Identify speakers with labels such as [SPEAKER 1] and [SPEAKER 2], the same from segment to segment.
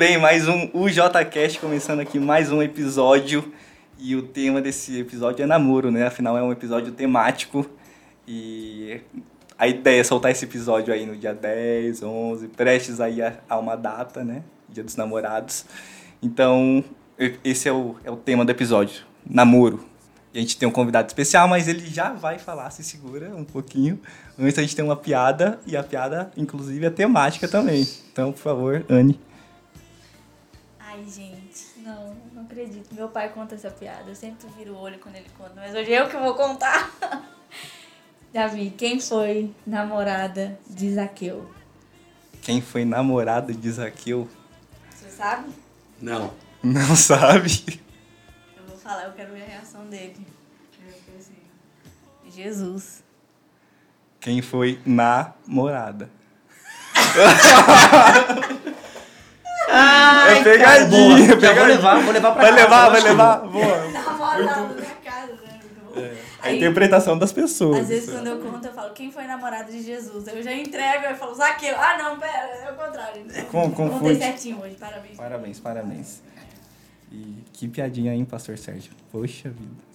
[SPEAKER 1] Bem, mais um UJCast começando aqui mais um episódio. E o tema desse episódio é namoro, né? Afinal é um episódio temático. E a ideia é soltar esse episódio aí no dia 10, 11, prestes aí a, a uma data, né? Dia dos namorados. Então, esse é o, é o tema do episódio, namoro. E a gente tem um convidado especial, mas ele já vai falar, se segura um pouquinho. Antes a gente tem uma piada, e a piada, inclusive, é temática também. Então, por favor, Anne.
[SPEAKER 2] Ai, gente, não, não acredito. Meu pai conta essa piada, eu sempre viro o olho quando ele conta, mas hoje é eu que vou contar. Davi, quem foi namorada de Zaqueu?
[SPEAKER 1] Quem foi namorada de Zaqueu?
[SPEAKER 2] Você sabe?
[SPEAKER 3] Não.
[SPEAKER 1] Não sabe?
[SPEAKER 2] Eu vou falar, eu quero ver a reação dele. Jesus.
[SPEAKER 1] Quem foi namorada?
[SPEAKER 3] Ai,
[SPEAKER 1] é pegadinha,
[SPEAKER 3] cara. Já vou levar, vou levar pra
[SPEAKER 1] vai
[SPEAKER 3] casa.
[SPEAKER 1] Levar, vai
[SPEAKER 3] acho que
[SPEAKER 1] levar. Boa.
[SPEAKER 2] Namorada na casa, né?
[SPEAKER 1] É. A
[SPEAKER 2] Aí-
[SPEAKER 1] interpretação das pessoas.
[SPEAKER 2] Às vezes quando eu conto, eu falo, quem foi namorado de Jesus? Eu já entrego, eu falo, Zaqueu. Ah, não, pera, é o contrário.
[SPEAKER 1] Com-
[SPEAKER 2] Contei
[SPEAKER 1] confunde.
[SPEAKER 2] certinho hoje, parabéns.
[SPEAKER 1] Parabéns, parabéns. E que piadinha, hein, pastor Sérgio? Poxa vida.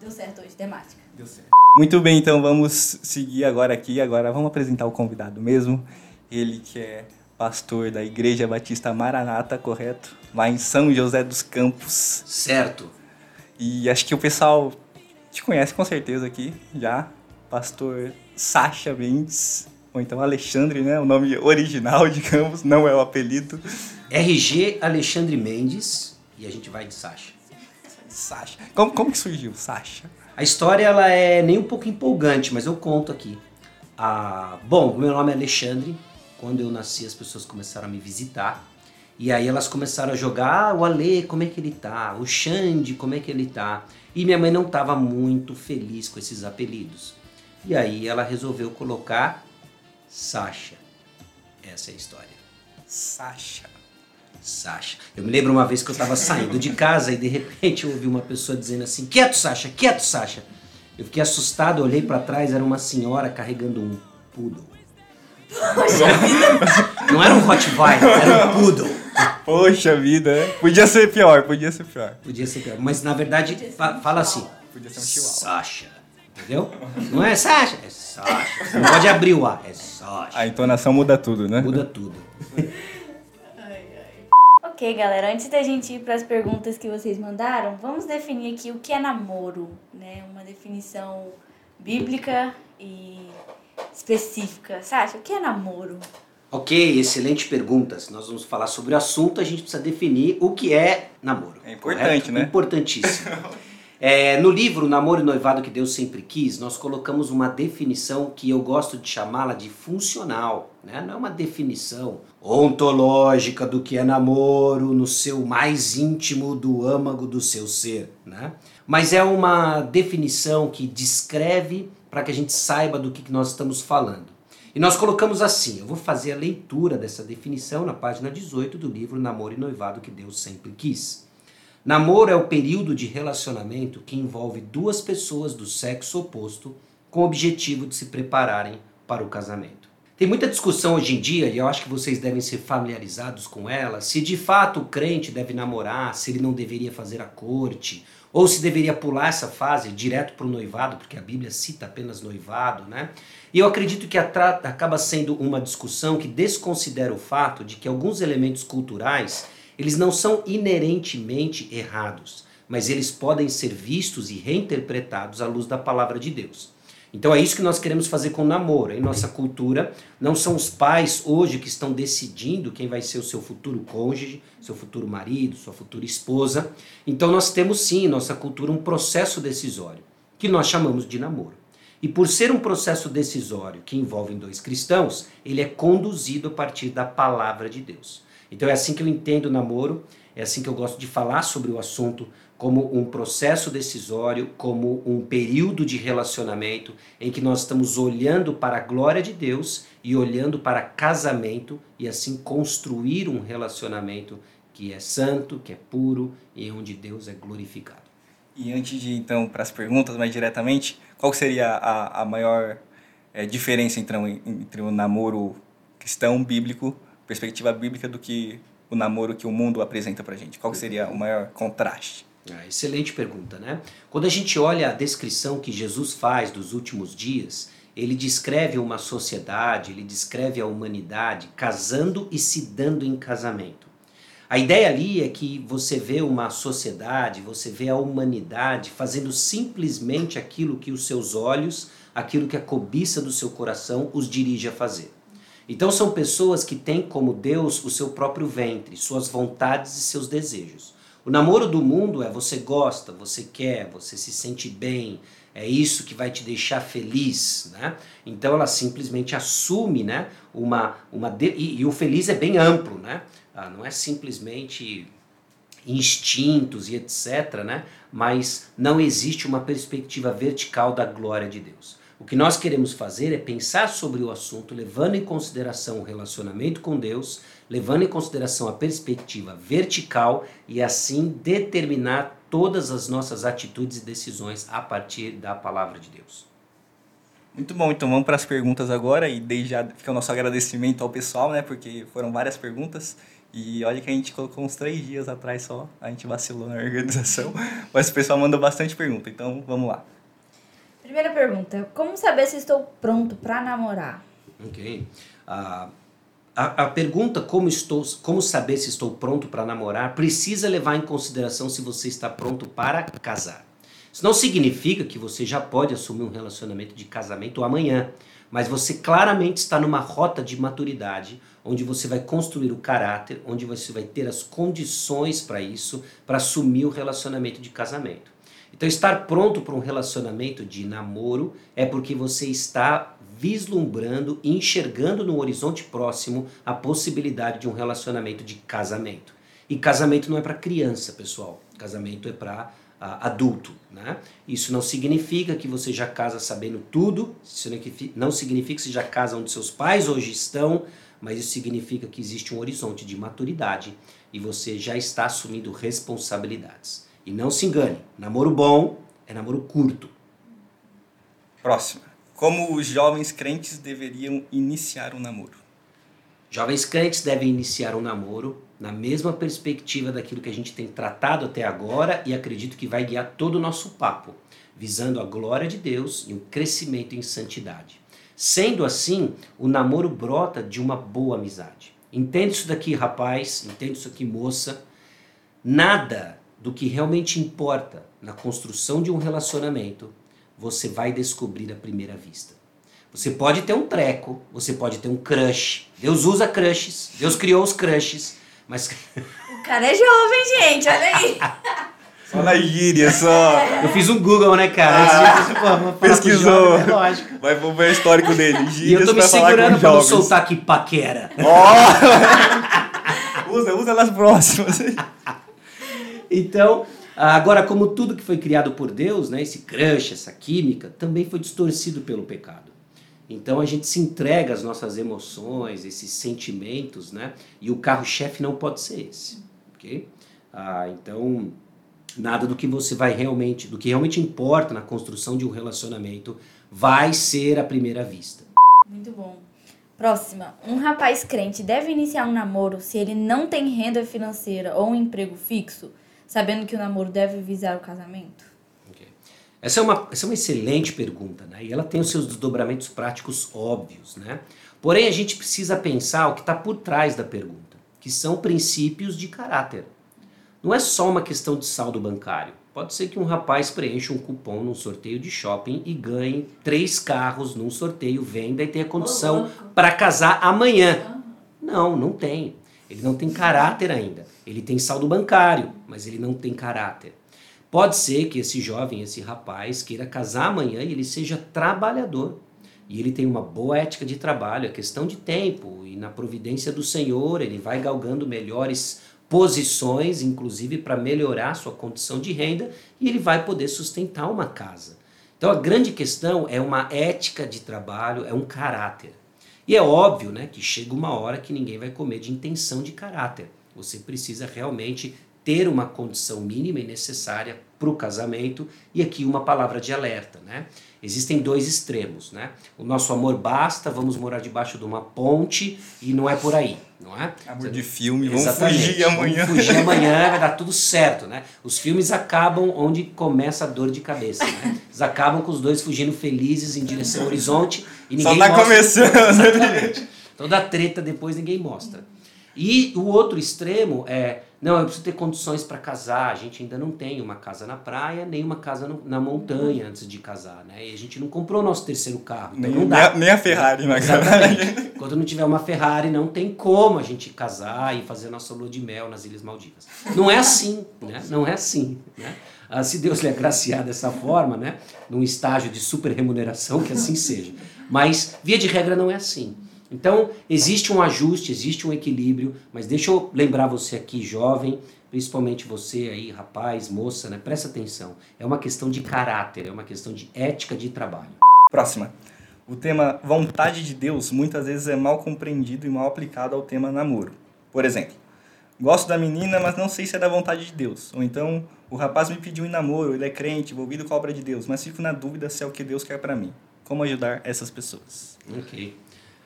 [SPEAKER 2] Deu certo hoje, temática.
[SPEAKER 1] Deu certo. Muito bem, então vamos seguir agora aqui. Agora vamos apresentar o convidado mesmo. Ele que é pastor da Igreja Batista Maranata, correto? Lá em São José dos Campos.
[SPEAKER 3] Certo.
[SPEAKER 1] E acho que o pessoal te conhece com certeza aqui já. Pastor Sacha Mendes. Ou então Alexandre, né? O nome original, digamos, não é o apelido.
[SPEAKER 3] RG Alexandre Mendes e a gente vai de Sasha.
[SPEAKER 1] Sacha. Como, como que surgiu, Sacha?
[SPEAKER 3] A história ela é nem um pouco empolgante, mas eu conto aqui. Ah, bom, meu nome é Alexandre. Quando eu nasci, as pessoas começaram a me visitar. E aí elas começaram a jogar, ah, o Ale, como é que ele tá? O Xande, como é que ele tá? E minha mãe não estava muito feliz com esses apelidos. E aí ela resolveu colocar Sasha. Essa é a história.
[SPEAKER 1] Sacha.
[SPEAKER 3] Sasha. Eu me lembro uma vez que eu estava saindo de casa e de repente eu ouvi uma pessoa dizendo assim: Quieto, Sasha, quieto, Sasha. Eu fiquei assustado, olhei para trás, era uma senhora carregando um poodle. Não era um Rottweiler, era um poodle.
[SPEAKER 1] Poxa vida, é? Podia ser pior, podia ser pior.
[SPEAKER 3] Podia ser pior, mas na verdade fa- fala assim:
[SPEAKER 1] Podia ser um chihuahua.
[SPEAKER 3] Sasha. Entendeu? Não é Sasha, é Sasha. Você não pode abrir o A, é Sasha.
[SPEAKER 1] A entonação muda tudo, né?
[SPEAKER 3] Muda tudo.
[SPEAKER 2] Ok, galera, antes da gente ir para as perguntas que vocês mandaram, vamos definir aqui o que é namoro, né? Uma definição bíblica e específica. Sasha, o que é namoro?
[SPEAKER 3] Ok, excelente perguntas. Nós vamos falar sobre o assunto, a gente precisa definir o que é namoro.
[SPEAKER 1] É importante,
[SPEAKER 3] correto?
[SPEAKER 1] né?
[SPEAKER 3] Importantíssimo. É, no livro Namoro e Noivado que Deus Sempre Quis, nós colocamos uma definição que eu gosto de chamá-la de funcional. Né? Não é uma definição ontológica do que é namoro no seu mais íntimo do âmago do seu ser. Né? Mas é uma definição que descreve para que a gente saiba do que que nós estamos falando. E nós colocamos assim, eu vou fazer a leitura dessa definição na página 18 do livro Namoro e Noivado que Deus Sempre Quis. Namoro é o período de relacionamento que envolve duas pessoas do sexo oposto com o objetivo de se prepararem para o casamento. Tem muita discussão hoje em dia, e eu acho que vocês devem ser familiarizados com ela, se de fato o crente deve namorar, se ele não deveria fazer a corte, ou se deveria pular essa fase direto para o noivado, porque a Bíblia cita apenas noivado, né? E eu acredito que acaba sendo uma discussão que desconsidera o fato de que alguns elementos culturais eles não são inerentemente errados, mas eles podem ser vistos e reinterpretados à luz da palavra de Deus. Então é isso que nós queremos fazer com o namoro. Em nossa cultura, não são os pais hoje que estão decidindo quem vai ser o seu futuro cônjuge, seu futuro marido, sua futura esposa. Então nós temos sim em nossa cultura um processo decisório, que nós chamamos de namoro. E por ser um processo decisório que envolve dois cristãos, ele é conduzido a partir da palavra de Deus. Então é assim que eu entendo o namoro, é assim que eu gosto de falar sobre o assunto como um processo decisório, como um período de relacionamento em que nós estamos olhando para a glória de Deus e olhando para casamento e assim construir um relacionamento que é santo, que é puro e onde Deus é glorificado.
[SPEAKER 1] E antes de então para as perguntas mais diretamente, qual seria a, a maior eh, diferença entre, entre o namoro cristão bíblico perspectiva bíblica do que o namoro que o mundo apresenta pra gente? Qual seria o maior contraste?
[SPEAKER 3] Ah, excelente pergunta, né? Quando a gente olha a descrição que Jesus faz dos últimos dias, ele descreve uma sociedade, ele descreve a humanidade casando e se dando em casamento. A ideia ali é que você vê uma sociedade, você vê a humanidade fazendo simplesmente aquilo que os seus olhos, aquilo que a cobiça do seu coração os dirige a fazer. Então são pessoas que têm como Deus o seu próprio ventre, suas vontades e seus desejos. O namoro do mundo é você gosta, você quer, você se sente bem, é isso que vai te deixar feliz, né? Então ela simplesmente assume, né? Uma, uma de... e, e o feliz é bem amplo, né? Ah, não é simplesmente instintos e etc, né? Mas não existe uma perspectiva vertical da glória de Deus. O que nós queremos fazer é pensar sobre o assunto, levando em consideração o relacionamento com Deus, levando em consideração a perspectiva vertical e assim determinar todas as nossas atitudes e decisões a partir da palavra de Deus.
[SPEAKER 1] Muito bom, então vamos para as perguntas agora e desde já fica o nosso agradecimento ao pessoal, né? Porque foram várias perguntas e olha que a gente colocou uns três dias atrás só, a gente vacilou na organização, mas o pessoal mandou bastante pergunta, então vamos lá.
[SPEAKER 2] Primeira pergunta: Como saber se estou pronto para namorar?
[SPEAKER 3] Ok. Uh, a, a pergunta como, estou, como saber se estou pronto para namorar precisa levar em consideração se você está pronto para casar. Isso não significa que você já pode assumir um relacionamento de casamento amanhã, mas você claramente está numa rota de maturidade onde você vai construir o caráter, onde você vai ter as condições para isso, para assumir o relacionamento de casamento. Então, estar pronto para um relacionamento de namoro é porque você está vislumbrando e enxergando no horizonte próximo a possibilidade de um relacionamento de casamento. E casamento não é para criança, pessoal. Casamento é para uh, adulto. Né? Isso não significa que você já casa sabendo tudo, isso não significa que você já casa onde seus pais hoje estão, mas isso significa que existe um horizonte de maturidade e você já está assumindo responsabilidades. E não se engane, namoro bom é namoro curto.
[SPEAKER 1] Próxima. Como os jovens crentes deveriam iniciar um namoro?
[SPEAKER 3] Jovens crentes devem iniciar um namoro na mesma perspectiva daquilo que a gente tem tratado até agora e acredito que vai guiar todo o nosso papo, visando a glória de Deus e um crescimento em santidade. Sendo assim, o namoro brota de uma boa amizade. Entende isso daqui, rapaz, entende isso aqui, moça. Nada do que realmente importa na construção de um relacionamento você vai descobrir à primeira vista. Você pode ter um treco, você pode ter um crush. Deus usa crushes, Deus criou os crushes, mas.
[SPEAKER 2] O cara é jovem, gente, olha aí.
[SPEAKER 1] Só na gíria, só.
[SPEAKER 3] Eu fiz um Google, né, cara?
[SPEAKER 1] Ah, pô, pesquisou. Jovem, é lógico. Vai ver o histórico dele. Gírias
[SPEAKER 3] e eu tô me segurando pra não soltar aqui paquera.
[SPEAKER 1] Oh! usa, usa nas próximas.
[SPEAKER 3] então, agora, como tudo que foi criado por Deus, né, esse crush, essa química, também foi distorcido pelo pecado. Então a gente se entrega às nossas emoções, esses sentimentos, né? E o carro-chefe não pode ser esse, ok? Ah, então Nada do que você vai realmente, do que realmente importa na construção de um relacionamento vai ser à primeira vista.
[SPEAKER 2] Muito bom. Próxima. Um rapaz crente deve iniciar um namoro se ele não tem renda financeira ou um emprego fixo, sabendo que o namoro deve visar o casamento?
[SPEAKER 3] Okay. Essa, é uma, essa é uma excelente pergunta, né? E ela tem os seus desdobramentos práticos óbvios, né? Porém, a gente precisa pensar o que está por trás da pergunta, que são princípios de caráter. Não é só uma questão de saldo bancário. Pode ser que um rapaz preencha um cupom num sorteio de shopping e ganhe três carros num sorteio, venda e tenha condição para casar amanhã. Não, não tem. Ele não tem caráter ainda. Ele tem saldo bancário, mas ele não tem caráter. Pode ser que esse jovem, esse rapaz, queira casar amanhã e ele seja trabalhador. E ele tem uma boa ética de trabalho, é questão de tempo. E na providência do Senhor, ele vai galgando melhores posições, inclusive para melhorar sua condição de renda, e ele vai poder sustentar uma casa. Então a grande questão é uma ética de trabalho, é um caráter. E é óbvio né, que chega uma hora que ninguém vai comer de intenção de caráter. Você precisa realmente ter uma condição mínima e necessária para o casamento e aqui uma palavra de alerta, né? Existem dois extremos, né? O nosso amor basta, vamos morar debaixo de uma ponte e não é por aí, não é?
[SPEAKER 1] Amor de filme, vamos fugir amanhã.
[SPEAKER 3] Vamos fugir amanhã, vai dar tudo certo, né? Os filmes acabam onde começa a dor de cabeça, né? Eles acabam com os dois fugindo felizes em direção ao horizonte e
[SPEAKER 1] Só
[SPEAKER 3] ninguém
[SPEAKER 1] tá
[SPEAKER 3] mostra.
[SPEAKER 1] começando.
[SPEAKER 3] Exatamente. Toda a treta depois ninguém mostra. E o outro extremo é, não, eu preciso ter condições para casar. A gente ainda não tem uma casa na praia, nem uma casa no- na montanha antes de casar, né? E a gente não comprou nosso terceiro carro, então
[SPEAKER 1] Nem,
[SPEAKER 3] não dá.
[SPEAKER 1] nem a Ferrari na.
[SPEAKER 3] Exatamente. Quando não tiver uma Ferrari, não tem como a gente casar e fazer nossa lua de mel nas Ilhas Maldivas. Não é assim, né? Não é assim, né? Ah, se Deus lhe agraciar dessa forma, né? Num estágio de super remuneração, que assim seja. Mas, via de regra, não é assim. Então, existe um ajuste, existe um equilíbrio, mas deixa eu lembrar você aqui, jovem, principalmente você aí, rapaz, moça, né? Presta atenção. É uma questão de caráter, é uma questão de ética de trabalho.
[SPEAKER 1] Próxima. O tema vontade de Deus muitas vezes é mal compreendido e mal aplicado ao tema namoro. Por exemplo, gosto da menina, mas não sei se é da vontade de Deus. Ou então, o rapaz me pediu em namoro, ele é crente, envolvido com a obra de Deus, mas fico na dúvida se é o que Deus quer pra mim. Como ajudar essas pessoas?
[SPEAKER 3] Ok.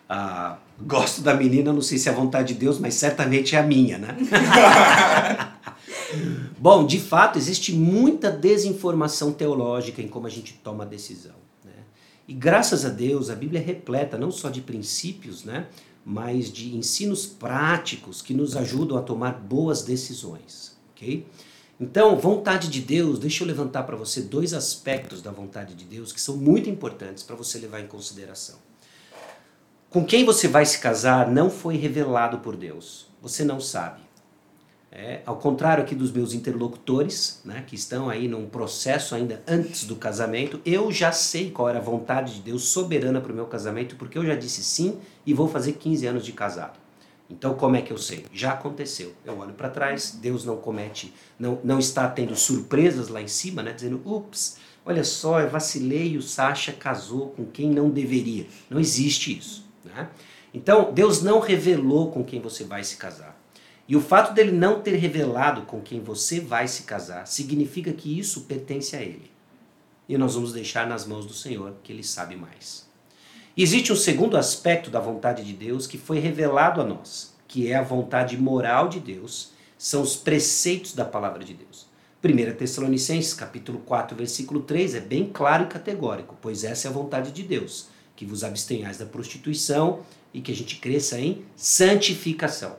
[SPEAKER 3] Ah, gosto da menina, não sei se é a vontade de Deus, mas certamente é a minha, né? Bom, de fato, existe muita desinformação teológica em como a gente toma a decisão. Né? E graças a Deus, a Bíblia é repleta não só de princípios, né? mas de ensinos práticos que nos ajudam a tomar boas decisões. ok? Então, vontade de Deus, deixa eu levantar para você dois aspectos da vontade de Deus que são muito importantes para você levar em consideração. Com quem você vai se casar não foi revelado por Deus. Você não sabe. É, ao contrário aqui dos meus interlocutores, né, que estão aí num processo ainda antes do casamento, eu já sei qual era a vontade de Deus soberana para o meu casamento, porque eu já disse sim e vou fazer 15 anos de casado. Então, como é que eu sei? Já aconteceu. Eu olho para trás, Deus não comete, não, não está tendo surpresas lá em cima, né, dizendo, ups, olha só, eu vacilei o Sasha casou com quem não deveria. Não existe isso. Né? Então, Deus não revelou com quem você vai se casar. E o fato dele não ter revelado com quem você vai se casar significa que isso pertence a ele. E nós vamos deixar nas mãos do Senhor, que ele sabe mais. Existe um segundo aspecto da vontade de Deus que foi revelado a nós, que é a vontade moral de Deus, são os preceitos da palavra de Deus. 1 Tessalonicenses, capítulo 4, versículo 3, é bem claro e categórico, pois essa é a vontade de Deus, que vos abstenhais da prostituição e que a gente cresça em santificação.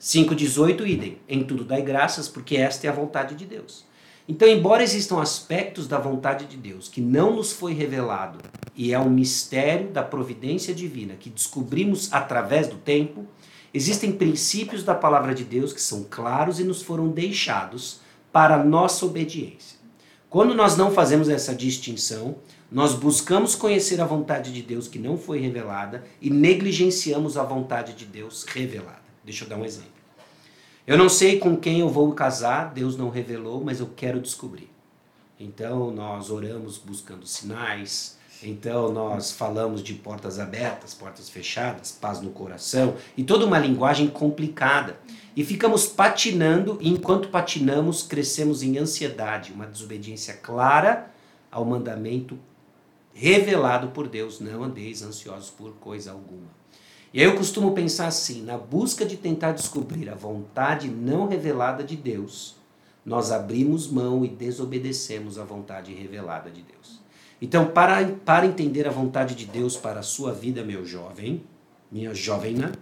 [SPEAKER 3] 5,18, idem. Em tudo dai graças, porque esta é a vontade de Deus. Então, embora existam aspectos da vontade de Deus que não nos foi revelado, e é um mistério da providência divina que descobrimos através do tempo, existem princípios da palavra de Deus que são claros e nos foram deixados para nossa obediência. Quando nós não fazemos essa distinção, nós buscamos conhecer a vontade de Deus que não foi revelada e negligenciamos a vontade de Deus revelada. Deixa eu dar um exemplo. Eu não sei com quem eu vou casar, Deus não revelou, mas eu quero descobrir. Então nós oramos buscando sinais, então nós falamos de portas abertas, portas fechadas, paz no coração e toda uma linguagem complicada. E ficamos patinando, e enquanto patinamos, crescemos em ansiedade, uma desobediência clara ao mandamento revelado por Deus: não andeis ansiosos por coisa alguma. E aí eu costumo pensar assim: na busca de tentar descobrir a vontade não revelada de Deus, nós abrimos mão e desobedecemos a vontade revelada de Deus. Então, para, para entender a vontade de Deus para a sua vida, meu jovem, minha jovena,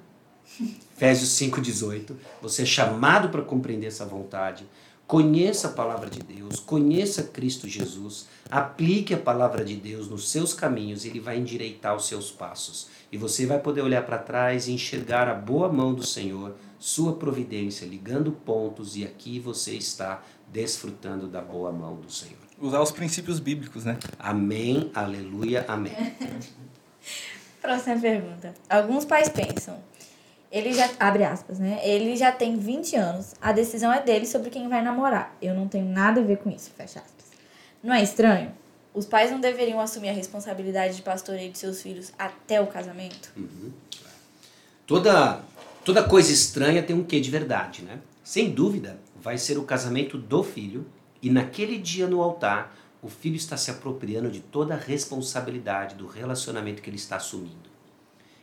[SPEAKER 3] Efésios 5,18, você é chamado para compreender essa vontade. Conheça a palavra de Deus, conheça Cristo Jesus, aplique a palavra de Deus nos seus caminhos, ele vai endireitar os seus passos. E você vai poder olhar para trás e enxergar a boa mão do Senhor, sua providência, ligando pontos, e aqui você está desfrutando da boa mão do Senhor.
[SPEAKER 1] Usar os princípios bíblicos, né?
[SPEAKER 3] Amém, aleluia, amém.
[SPEAKER 2] Próxima pergunta. Alguns pais pensam, ele já, abre aspas, né? Ele já tem 20 anos, a decisão é dele sobre quem vai namorar. Eu não tenho nada a ver com isso, fecha aspas. Não é estranho? Os pais não deveriam assumir a responsabilidade de pastoreio de seus filhos até o casamento?
[SPEAKER 3] Toda, toda coisa estranha tem um quê de verdade, né? Sem dúvida, vai ser o casamento do filho, e naquele dia no altar, o filho está se apropriando de toda a responsabilidade do relacionamento que ele está assumindo.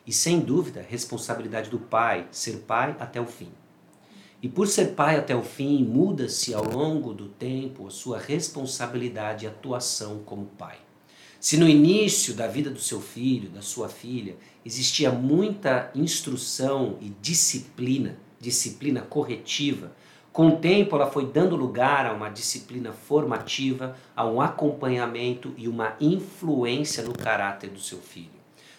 [SPEAKER 3] E sem dúvida, responsabilidade do pai, ser pai até o fim. E por ser pai até o fim, muda-se ao longo do tempo a sua responsabilidade e atuação como pai. Se no início da vida do seu filho, da sua filha, existia muita instrução e disciplina, disciplina corretiva, com o tempo ela foi dando lugar a uma disciplina formativa, a um acompanhamento e uma influência no caráter do seu filho.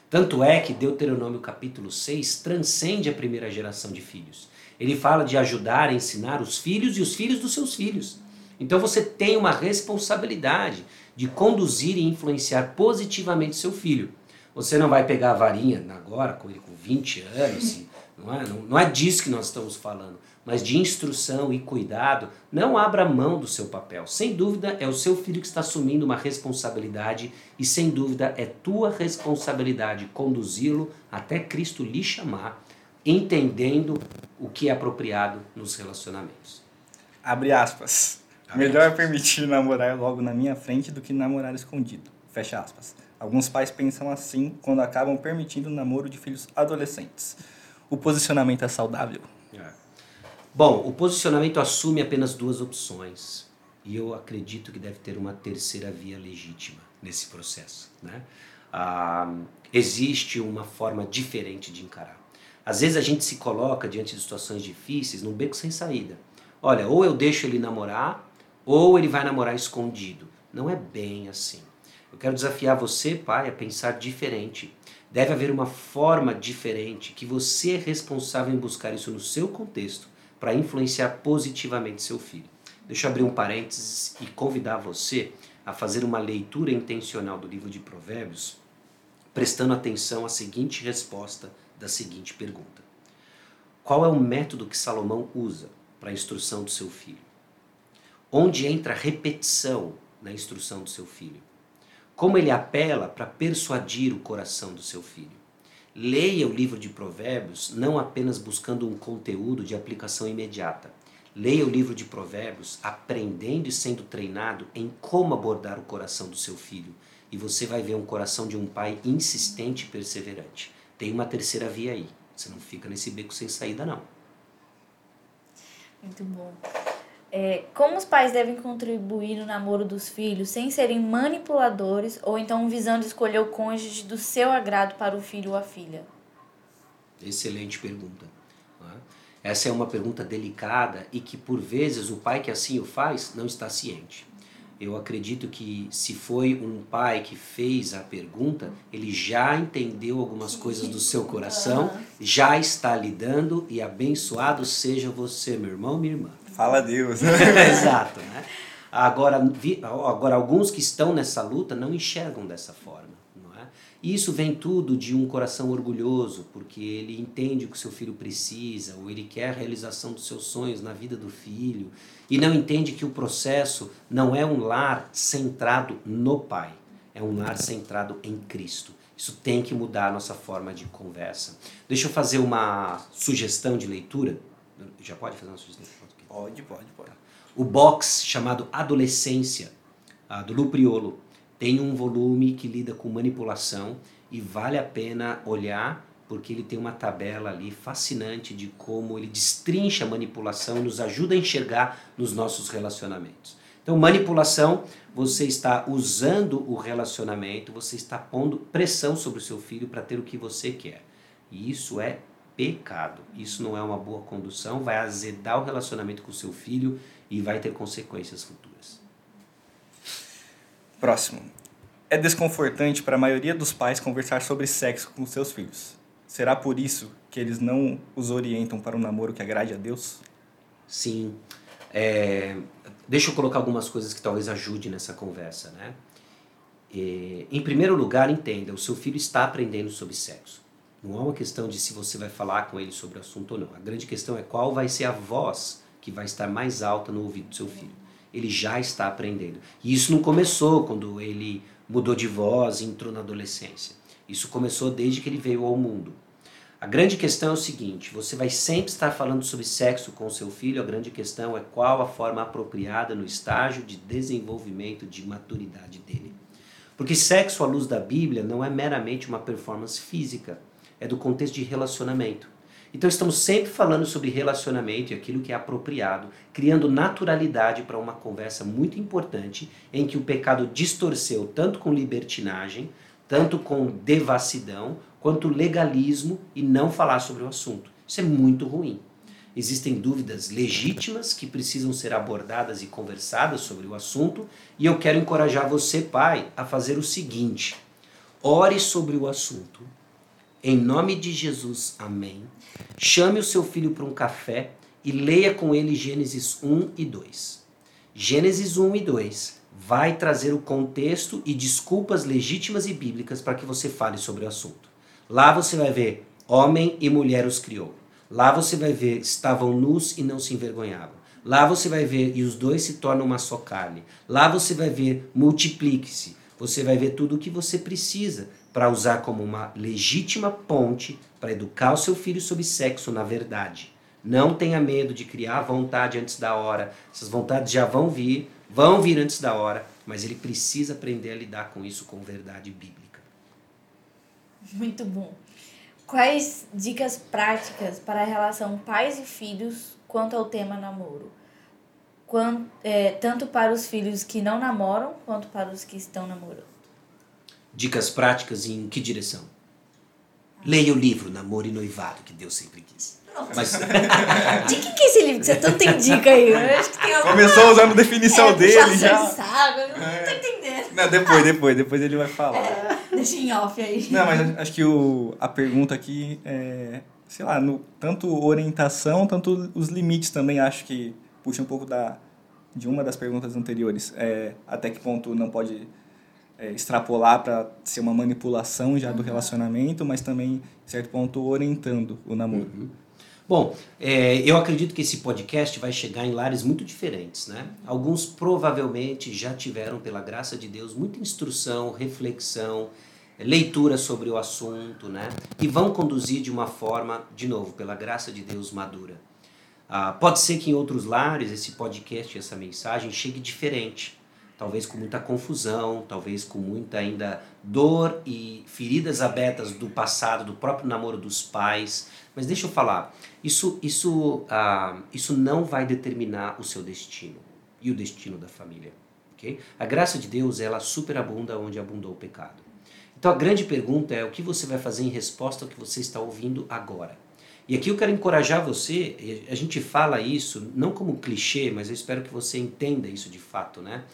[SPEAKER 3] Tanto é que Deuteronômio capítulo 6 transcende a primeira geração de filhos. Ele fala de ajudar a ensinar os filhos e os filhos dos seus filhos. Então você tem uma responsabilidade de conduzir e influenciar positivamente seu filho. Você não vai pegar a varinha agora, com ele com 20 anos, não é, não, não é disso que nós estamos falando, mas de instrução e cuidado. Não abra mão do seu papel. Sem dúvida, é o seu filho que está assumindo uma responsabilidade e, sem dúvida, é tua responsabilidade conduzi-lo até Cristo lhe chamar, entendendo o que é apropriado nos relacionamentos.
[SPEAKER 1] Abre aspas. Melhor permitir namorar logo na minha frente do que namorar escondido. Fecha aspas. Alguns pais pensam assim quando acabam permitindo o namoro de filhos adolescentes. O posicionamento é saudável? É.
[SPEAKER 3] Bom, o posicionamento assume apenas duas opções. E eu acredito que deve ter uma terceira via legítima nesse processo. Né? Ah, existe uma forma diferente de encarar. Às vezes a gente se coloca diante de situações difíceis num beco sem saída. Olha, ou eu deixo ele namorar, ou ele vai namorar escondido. Não é bem assim. Eu quero desafiar você, pai, a pensar diferente. Deve haver uma forma diferente que você é responsável em buscar isso no seu contexto para influenciar positivamente seu filho. Deixa eu abrir um parênteses e convidar você a fazer uma leitura intencional do livro de Provérbios, prestando atenção à seguinte resposta da seguinte pergunta: Qual é o método que Salomão usa para a instrução do seu filho? onde entra repetição na instrução do seu filho. Como ele apela para persuadir o coração do seu filho. Leia o livro de Provérbios não apenas buscando um conteúdo de aplicação imediata. Leia o livro de Provérbios aprendendo e sendo treinado em como abordar o coração do seu filho. E você vai ver um coração de um pai insistente e perseverante. Tem uma terceira via aí. Você não fica nesse beco sem saída, não.
[SPEAKER 2] Muito bom. É, como os pais devem contribuir no namoro dos filhos sem serem manipuladores ou então visando escolher o cônjuge do seu agrado para o filho ou a filha?
[SPEAKER 3] Excelente pergunta. É? Essa é uma pergunta delicada e que por vezes o pai que assim o faz não está ciente. Eu acredito que se foi um pai que fez a pergunta, ele já entendeu algumas coisas do seu coração, já está lidando e abençoado seja você, meu irmão, minha irmã.
[SPEAKER 1] Fala Deus.
[SPEAKER 3] Exato, né? Agora, agora, alguns que estão nessa luta não enxergam dessa forma. Isso vem tudo de um coração orgulhoso, porque ele entende o que seu filho precisa, ou ele quer a realização dos seus sonhos na vida do filho, e não entende que o processo não é um lar centrado no pai, é um lar centrado em Cristo. Isso tem que mudar a nossa forma de conversa. Deixa eu fazer uma sugestão de leitura. Já pode fazer uma sugestão?
[SPEAKER 1] Pode, pode, pode.
[SPEAKER 3] O box chamado Adolescência, do Lupriolo, tem um volume que lida com manipulação e vale a pena olhar porque ele tem uma tabela ali fascinante de como ele destrincha a manipulação nos ajuda a enxergar nos nossos relacionamentos. Então, manipulação, você está usando o relacionamento, você está pondo pressão sobre o seu filho para ter o que você quer. E isso é pecado. Isso não é uma boa condução, vai azedar o relacionamento com o seu filho e vai ter consequências futuras.
[SPEAKER 1] Próximo. É desconfortante para a maioria dos pais conversar sobre sexo com seus filhos. Será por isso que eles não os orientam para um namoro que agrade a Deus?
[SPEAKER 3] Sim. É... Deixa eu colocar algumas coisas que talvez ajude nessa conversa, né? É... Em primeiro lugar, entenda, o seu filho está aprendendo sobre sexo. Não é uma questão de se você vai falar com ele sobre o assunto ou não. A grande questão é qual vai ser a voz que vai estar mais alta no ouvido do seu filho. Ele já está aprendendo. E isso não começou quando ele mudou de voz e entrou na adolescência. Isso começou desde que ele veio ao mundo. A grande questão é o seguinte: você vai sempre estar falando sobre sexo com seu filho. A grande questão é qual a forma apropriada no estágio de desenvolvimento de maturidade dele. Porque sexo, à luz da Bíblia, não é meramente uma performance física, é do contexto de relacionamento. Então estamos sempre falando sobre relacionamento e aquilo que é apropriado, criando naturalidade para uma conversa muito importante em que o pecado distorceu tanto com libertinagem, tanto com devassidão, quanto legalismo e não falar sobre o assunto. Isso é muito ruim. Existem dúvidas legítimas que precisam ser abordadas e conversadas sobre o assunto, e eu quero encorajar você, pai, a fazer o seguinte: ore sobre o assunto. Em nome de Jesus, amém. Chame o seu filho para um café e leia com ele Gênesis 1 e 2. Gênesis 1 e 2 vai trazer o contexto e desculpas legítimas e bíblicas para que você fale sobre o assunto. Lá você vai ver homem e mulher os criou. Lá você vai ver estavam nus e não se envergonhavam. Lá você vai ver e os dois se tornam uma só carne. Lá você vai ver multiplique-se. Você vai ver tudo o que você precisa para usar como uma legítima ponte para educar o seu filho sobre sexo na verdade. Não tenha medo de criar vontade antes da hora. Essas vontades já vão vir, vão vir antes da hora, mas ele precisa aprender a lidar com isso com verdade bíblica.
[SPEAKER 2] Muito bom. Quais dicas práticas para a relação pais e filhos quanto ao tema namoro? Quanto, é, tanto para os filhos que não namoram quanto para os que estão namorando.
[SPEAKER 3] Dicas práticas em que direção? Leia o livro Namoro e Noivado, que Deus sempre quis. Mas,
[SPEAKER 2] De que, que é esse livro que você tanto tem dica aí? Eu acho que tem alguma...
[SPEAKER 1] Começou usando a definição
[SPEAKER 2] é,
[SPEAKER 1] dele já.
[SPEAKER 2] de saco, eu não tô entendendo.
[SPEAKER 1] Não, depois, depois, depois ele vai falar.
[SPEAKER 2] Deixa em off aí.
[SPEAKER 1] Não, mas acho que o, a pergunta aqui é, sei lá, no, tanto orientação, tanto os limites também acho que puxa um pouco da, de uma das perguntas anteriores. É, até que ponto não pode é, extrapolar para ser uma manipulação já do relacionamento, mas também, certo ponto, orientando o namoro.
[SPEAKER 3] Bom, é, eu acredito que esse podcast vai chegar em lares muito diferentes, né? Alguns provavelmente já tiveram, pela graça de Deus, muita instrução, reflexão, leitura sobre o assunto, né? E vão conduzir de uma forma, de novo, pela graça de Deus, madura. Ah, pode ser que em outros lares esse podcast, essa mensagem chegue diferente, talvez com muita confusão, talvez com muita ainda dor e feridas abertas do passado, do próprio namoro dos pais. Mas deixa eu falar, isso, isso, ah, isso não vai determinar o seu destino e o destino da família. ok? A graça de Deus ela superabunda onde abundou o pecado. Então a grande pergunta é o que você vai fazer em resposta ao que você está ouvindo agora. E aqui eu quero encorajar você, a gente fala isso não como clichê, mas eu espero que você entenda isso de fato, né?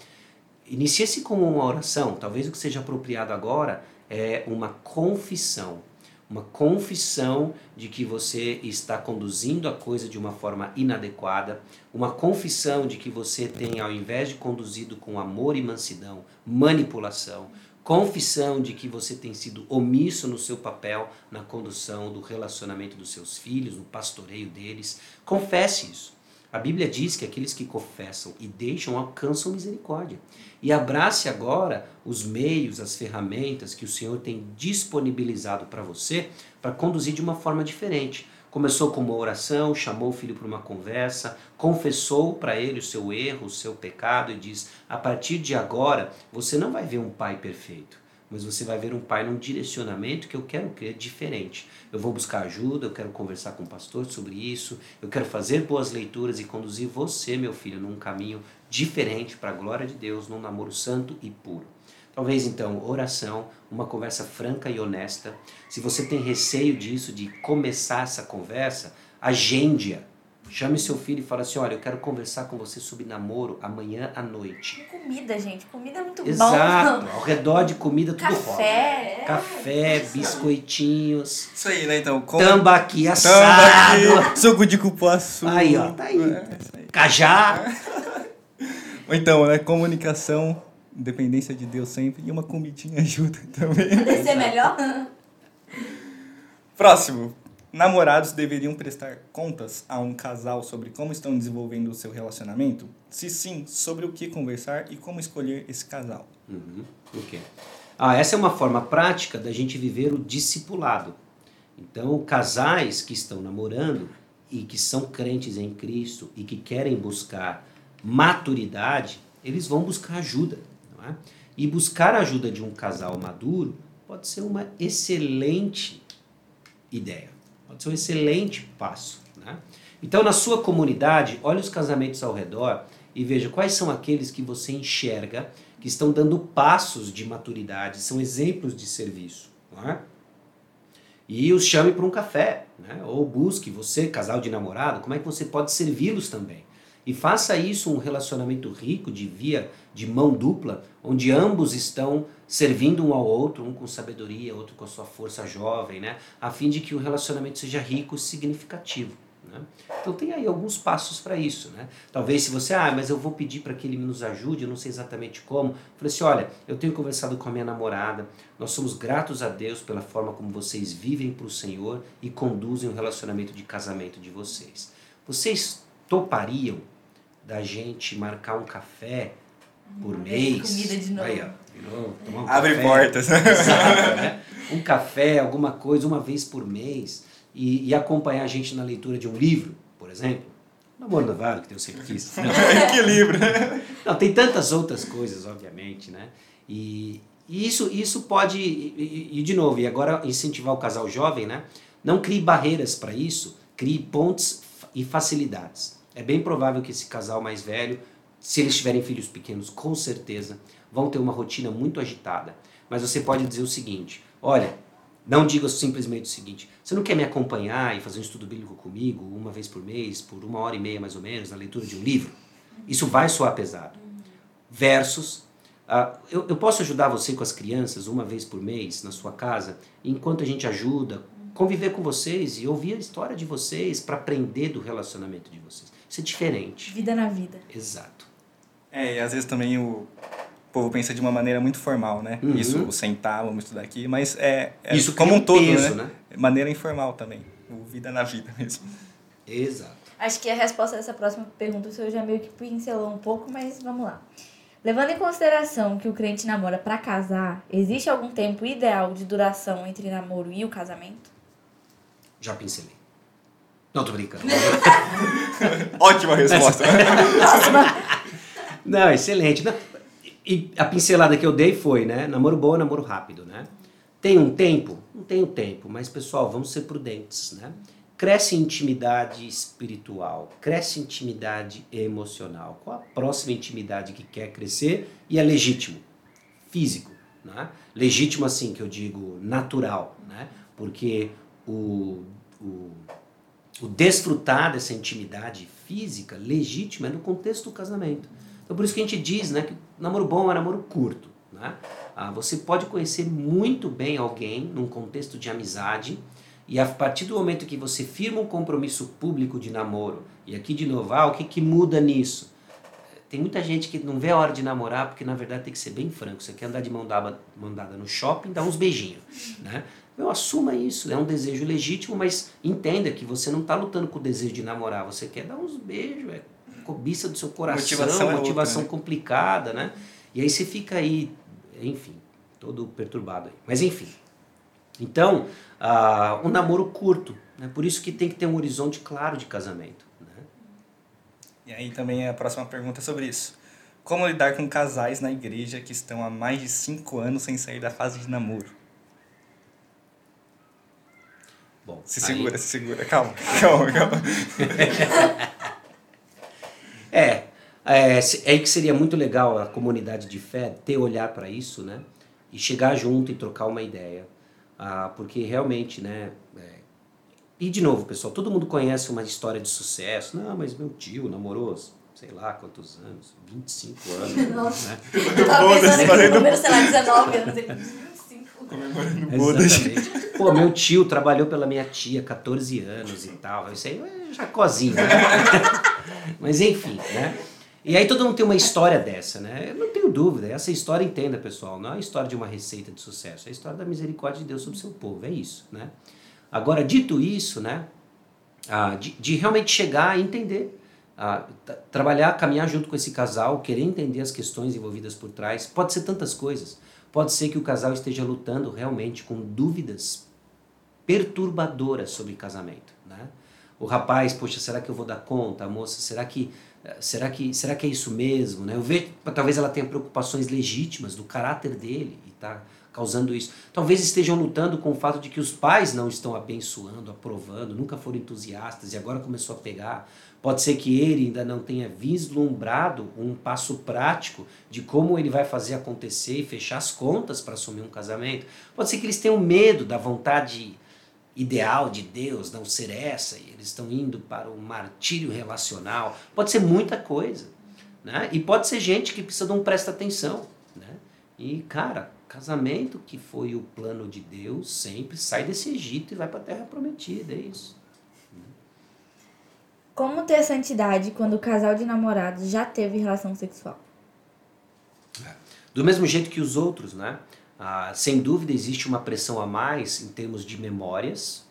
[SPEAKER 3] Inicie-se como uma oração, talvez o que seja apropriado agora é uma confissão. Uma confissão de que você está conduzindo a coisa de uma forma inadequada, uma confissão de que você tem, ao invés de conduzido com amor e mansidão, manipulação, confissão de que você tem sido omisso no seu papel na condução do relacionamento dos seus filhos, no pastoreio deles. Confesse isso. A Bíblia diz que aqueles que confessam e deixam alcançam misericórdia. E abrace agora os meios, as ferramentas que o Senhor tem disponibilizado para você para conduzir de uma forma diferente. Começou com uma oração, chamou o filho para uma conversa, confessou para ele o seu erro, o seu pecado e diz: a partir de agora você não vai ver um pai perfeito, mas você vai ver um pai num direcionamento que eu quero crer diferente. Eu vou buscar ajuda, eu quero conversar com o pastor sobre isso, eu quero fazer boas leituras e conduzir você, meu filho, num caminho diferente para a glória de Deus, num namoro santo e puro. Talvez então oração, uma conversa franca e honesta. Se você tem receio disso, de começar essa conversa, agende-a. Chame seu filho e fale assim: Olha, eu quero conversar com você sobre namoro amanhã à noite.
[SPEAKER 2] Comida, gente. Comida é muito
[SPEAKER 3] Exato.
[SPEAKER 2] bom.
[SPEAKER 3] Ao redor de comida tudo rola.
[SPEAKER 2] Café. é.
[SPEAKER 3] Café, biscoitinhos,
[SPEAKER 1] Isso aí, né? Então, com...
[SPEAKER 3] tambaqui assado,
[SPEAKER 1] Tambaqui, suco de cupuaçu.
[SPEAKER 3] Aí, ó, tá aí.
[SPEAKER 1] É, aí.
[SPEAKER 3] cajá.
[SPEAKER 1] Ou então, né? Comunicação, dependência de Deus sempre e uma comidinha ajuda também.
[SPEAKER 2] Deve ser melhor?
[SPEAKER 1] Próximo. Namorados deveriam prestar contas a um casal sobre como estão desenvolvendo o seu relacionamento? Se sim, sobre o que conversar e como escolher esse casal.
[SPEAKER 3] Uhum. Ok. Ah, essa é uma forma prática da gente viver o discipulado. Então, casais que estão namorando e que são crentes em Cristo e que querem buscar maturidade, eles vão buscar ajuda. É? E buscar a ajuda de um casal maduro pode ser uma excelente ideia, pode ser um excelente passo. Né? Então, na sua comunidade, olhe os casamentos ao redor e veja quais são aqueles que você enxerga que estão dando passos de maturidade, são exemplos de serviço. É? E os chame para um café, né? ou busque você, casal de namorado, como é que você pode servi-los também. E faça isso um relacionamento rico, de via de mão dupla, onde ambos estão servindo um ao outro, um com sabedoria, outro com a sua força jovem, né? a fim de que o relacionamento seja rico e significativo. Né? Então tem aí alguns passos para isso. Né? Talvez se você, ah, mas eu vou pedir para que ele nos ajude, eu não sei exatamente como. Falei assim, olha, eu tenho conversado com a minha namorada, nós somos gratos a Deus pela forma como vocês vivem para o Senhor e conduzem o relacionamento de casamento de vocês. Vocês topariam da gente marcar um café por mês?
[SPEAKER 2] Comida de novo.
[SPEAKER 3] Aí, ó, de novo tomar um
[SPEAKER 1] Abre
[SPEAKER 3] café.
[SPEAKER 1] portas.
[SPEAKER 3] Exato, né? Um café, alguma coisa, uma vez por mês e, e, acompanhar a gente na leitura de um livro, por exemplo. Namoro do Vale, que eu sempre quis.
[SPEAKER 1] Que livro!
[SPEAKER 3] Não, tem tantas outras coisas, obviamente, né? E, e isso, isso pode, e, e, de novo, e agora incentivar o casal jovem, né? Não crie barreiras para isso, crie pontes e facilidades. É bem provável que esse casal mais velho, se eles tiverem filhos pequenos, com certeza vão ter uma rotina muito agitada. Mas você pode dizer o seguinte: olha, não diga simplesmente o seguinte: você não quer me acompanhar e fazer um estudo bíblico comigo uma vez por mês, por uma hora e meia mais ou menos, na leitura de um livro? Isso vai soar pesado. Versus, uh, eu, eu posso ajudar você com as crianças uma vez por mês na sua casa, enquanto a gente ajuda, conviver com vocês e ouvir a história de vocês para aprender do relacionamento de vocês. É diferente.
[SPEAKER 2] Vida na vida.
[SPEAKER 3] Exato.
[SPEAKER 1] É, e às vezes também o povo pensa de uma maneira muito formal, né?
[SPEAKER 3] Uhum.
[SPEAKER 1] Isso, sentar, vamos estudar aqui, mas é, é
[SPEAKER 3] Isso
[SPEAKER 1] como um todo,
[SPEAKER 3] peso,
[SPEAKER 1] né?
[SPEAKER 3] né?
[SPEAKER 1] Maneira informal também. O vida na vida mesmo.
[SPEAKER 3] Exato.
[SPEAKER 2] Acho que a resposta dessa próxima pergunta o senhor já meio que pincelou um pouco, mas vamos lá. Levando em consideração que o crente namora para casar, existe algum tempo ideal de duração entre namoro e o casamento?
[SPEAKER 3] Já pincelei. Não, tô brincando.
[SPEAKER 1] Ótima resposta.
[SPEAKER 3] Não, excelente. Não, e a pincelada que eu dei foi, né? Namoro bom é namoro rápido, né? Tem um tempo? Não tem um tempo, mas pessoal, vamos ser prudentes, né? Cresce intimidade espiritual, cresce intimidade emocional. Qual a próxima intimidade que quer crescer e é legítimo? Físico, né? Legítimo assim, que eu digo natural, né? Porque o, o, o desfrutar dessa intimidade física legítima é no contexto do casamento. Então por isso que a gente diz né, que namoro bom é namoro curto. Né? Ah, você pode conhecer muito bem alguém num contexto de amizade e a partir do momento que você firma um compromisso público de namoro, e aqui de novo, ah, o que, que muda nisso? Tem muita gente que não vê a hora de namorar porque na verdade tem que ser bem franco. Você quer andar de mão dada, mão dada no shopping, dá uns beijinhos. Né? Eu assuma isso, é um desejo legítimo, mas entenda que você não está lutando com o desejo de namorar, você quer dar uns beijos, é cobiça do seu coração,
[SPEAKER 1] Motivação é
[SPEAKER 3] motivação
[SPEAKER 1] outra, né?
[SPEAKER 3] complicada, né? E aí você fica aí, enfim, todo perturbado aí. Mas enfim. Então, ah, um namoro curto, né? Por isso que tem que ter um horizonte claro de casamento. Né?
[SPEAKER 1] E aí também a próxima pergunta é sobre isso. Como lidar com casais na igreja que estão há mais de cinco anos sem sair da fase de namoro?
[SPEAKER 3] Bom,
[SPEAKER 1] Se
[SPEAKER 3] aí-
[SPEAKER 1] segura, se segura. Calma, calma, calma.
[SPEAKER 3] É, é, é aí que seria muito legal a comunidade de fé ter olhar para isso, né? E chegar junto e trocar uma ideia. Ah, porque realmente, né? é, E de novo, pessoal, todo mundo conhece uma história de sucesso. Não, mas meu tio namorou, sei lá quantos anos, 25 anos.
[SPEAKER 2] Nossa.
[SPEAKER 3] né?
[SPEAKER 2] Eu tava pensando aqui no número, sei lá, 19 anos. ele disse, 25.
[SPEAKER 1] Comemorando bodas.
[SPEAKER 3] Exatamente. Pô, meu tio trabalhou pela minha tia 14 anos e tal. Isso aí é jacozinho. Né? Mas enfim, né? E aí todo mundo tem uma história dessa, né? Eu não tenho dúvida. Essa história, entenda, pessoal, não é a história de uma receita de sucesso. É a história da misericórdia de Deus sobre o seu povo. É isso, né? Agora, dito isso, né? ah, de, de realmente chegar e entender. tra- trabalhar, caminhar junto com esse casal, querer entender as questões envolvidas por trás. Pode ser tantas coisas. Pode ser que o casal esteja lutando realmente com dúvidas perturbadora sobre casamento. Né? O rapaz, poxa, será que eu vou dar conta? A moça, será que será que será que é isso mesmo? Né? Eu vejo, talvez ela tenha preocupações legítimas do caráter dele e está causando isso. Talvez estejam lutando com o fato de que os pais não estão abençoando, aprovando, nunca foram entusiastas e agora começou a pegar. Pode ser que ele ainda não tenha vislumbrado um passo prático de como ele vai fazer acontecer e fechar as contas para assumir um casamento. Pode ser que eles tenham medo da vontade ideal de Deus não ser essa e eles estão indo para um martírio relacional. Pode ser muita coisa. Né? E pode ser gente que precisa de um presta atenção. Né? E, cara, casamento que foi o plano de Deus sempre sai desse Egito e vai para a terra prometida. É isso.
[SPEAKER 2] Como ter santidade quando o casal de namorados já teve relação sexual?
[SPEAKER 3] É. Do mesmo jeito que os outros, né? Ah, sem dúvida existe uma pressão a mais em termos de memórias,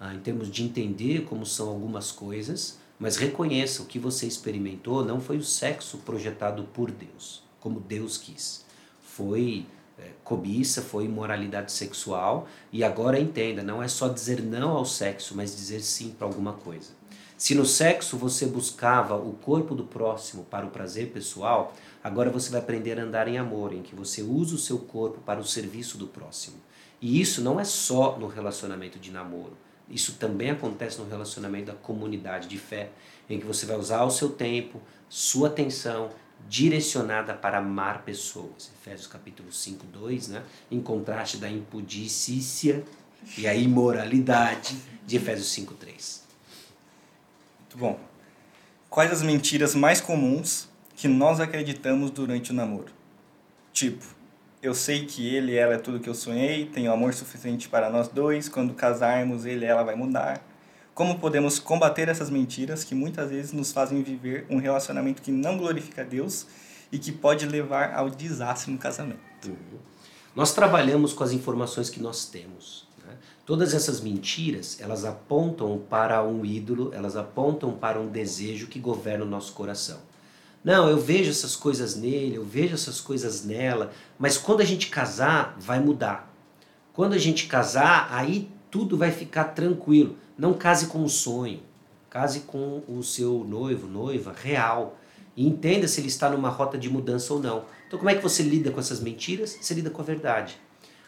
[SPEAKER 3] ah, em termos de entender como são algumas coisas, mas reconheça o que você experimentou não foi o sexo projetado por Deus, como Deus quis. Foi é, cobiça, foi imoralidade sexual e agora entenda, não é só dizer não ao sexo, mas dizer sim para alguma coisa. Se no sexo você buscava o corpo do próximo para o prazer pessoal, agora você vai aprender a andar em amor, em que você usa o seu corpo para o serviço do próximo. E isso não é só no relacionamento de namoro. Isso também acontece no relacionamento da comunidade de fé, em que você vai usar o seu tempo, sua atenção direcionada para amar pessoas. Efésios capítulo 5, 2, né? em contraste da impudicícia e a imoralidade de Efésios 5, 3.
[SPEAKER 1] Muito bom. Quais as mentiras mais comuns que nós acreditamos durante o namoro? Tipo, eu sei que ele e ela é tudo que eu sonhei, tenho amor suficiente para nós dois, quando casarmos ele e ela vai mudar. Como podemos combater essas mentiras que muitas vezes nos fazem viver um relacionamento que não glorifica Deus e que pode levar ao desastre no casamento?
[SPEAKER 3] Uhum. Nós trabalhamos com as informações que nós temos. Todas essas mentiras, elas apontam para um ídolo, elas apontam para um desejo que governa o nosso coração. Não, eu vejo essas coisas nele, eu vejo essas coisas nela, mas quando a gente casar, vai mudar. Quando a gente casar, aí tudo vai ficar tranquilo. Não case com um sonho, case com o seu noivo, noiva real. E entenda se ele está numa rota de mudança ou não. Então, como é que você lida com essas mentiras? Você lida com a verdade.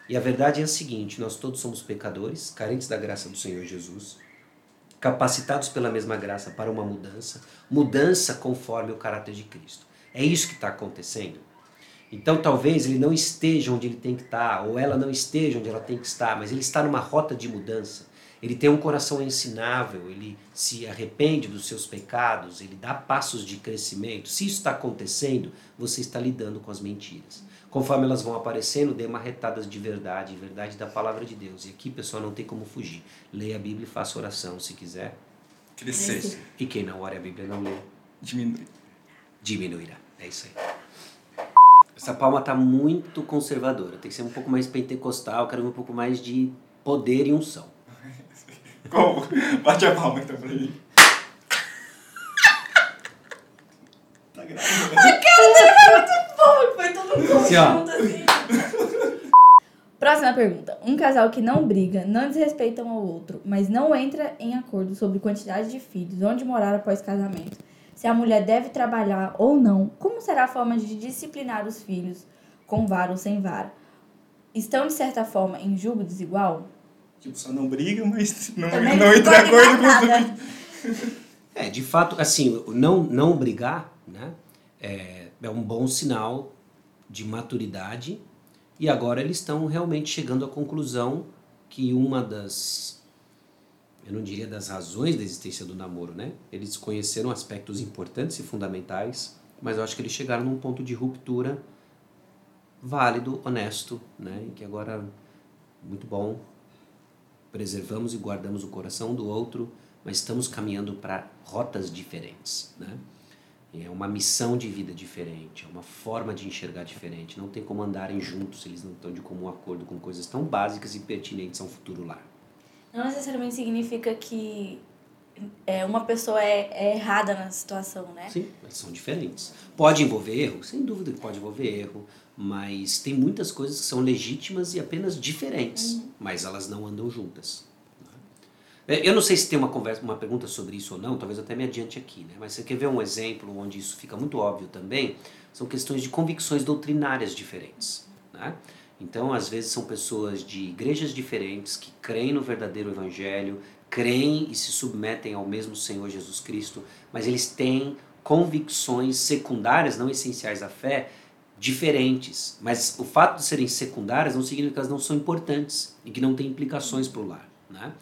[SPEAKER 3] E a verdade é a seguinte: nós todos somos pecadores, carentes da graça do Senhor Jesus, capacitados pela mesma graça para uma mudança, mudança conforme o caráter de Cristo. É isso que está acontecendo. Então talvez ele não esteja onde ele tem que estar, ou ela não esteja onde ela tem que estar, mas ele está numa rota de mudança. Ele tem um coração ensinável, ele se arrepende dos seus pecados, ele dá passos de crescimento. Se isso está acontecendo, você está lidando com as mentiras. Conforme elas vão aparecendo, dê marretadas de verdade, verdade da palavra de Deus. E aqui, pessoal, não tem como fugir. Leia a Bíblia e faça oração se quiser.
[SPEAKER 1] Crescer.
[SPEAKER 3] E quem não ore a Bíblia não lê.
[SPEAKER 1] Diminui.
[SPEAKER 3] Diminuirá. É isso aí. Essa palma está muito conservadora. Tem que ser um pouco mais pentecostal. Quero um pouco mais de poder e unção.
[SPEAKER 1] Como? Bate a palma então pra mim. tá gravando.
[SPEAKER 2] A cara dele foi muito bom, foi todo mundo
[SPEAKER 3] Assim,
[SPEAKER 2] junto assim. Próxima pergunta. Um casal que não briga, não desrespeita um ao outro, mas não entra em acordo sobre quantidade de filhos, onde morar após casamento, se a mulher deve trabalhar ou não, como será a forma de disciplinar os filhos, com vara ou sem vara? Estão, de certa forma, em julgo desigual?
[SPEAKER 1] Tipo, só não briga, mas não,
[SPEAKER 2] Também
[SPEAKER 1] não entra acordo com
[SPEAKER 2] nada.
[SPEAKER 3] É, de fato, assim, não, não brigar né, é, é um bom sinal de maturidade e agora eles estão realmente chegando à conclusão que uma das, eu não diria das razões da existência do namoro, né? Eles conheceram aspectos importantes e fundamentais, mas eu acho que eles chegaram num ponto de ruptura válido, honesto, né? Que agora, muito bom, preservamos e guardamos o coração do outro, mas estamos caminhando para rotas diferentes, né? É uma missão de vida diferente, é uma forma de enxergar diferente. Não tem como andarem juntos se eles não estão de comum acordo com coisas tão básicas e pertinentes a um futuro lar.
[SPEAKER 2] Não necessariamente significa que é, uma pessoa é, é errada na situação, né?
[SPEAKER 3] Sim, eles são diferentes. Pode envolver erro? Sem dúvida que pode envolver erro, mas tem muitas coisas que são legítimas e apenas diferentes, mas elas não andam juntas. É, eu não sei se tem uma conversa, uma pergunta sobre isso ou não, talvez até me adiante aqui, né? Mas você quer ver um exemplo onde isso fica muito óbvio também? São questões de convicções doutrinárias diferentes, né? Então, às vezes são pessoas de igrejas diferentes que creem no verdadeiro evangelho, creem e se submetem ao mesmo Senhor Jesus Cristo, mas eles têm convicções secundárias, não essenciais à fé, diferentes. Mas o fato de serem secundárias não significa que elas não são importantes e que não têm implicações para o lar. Né?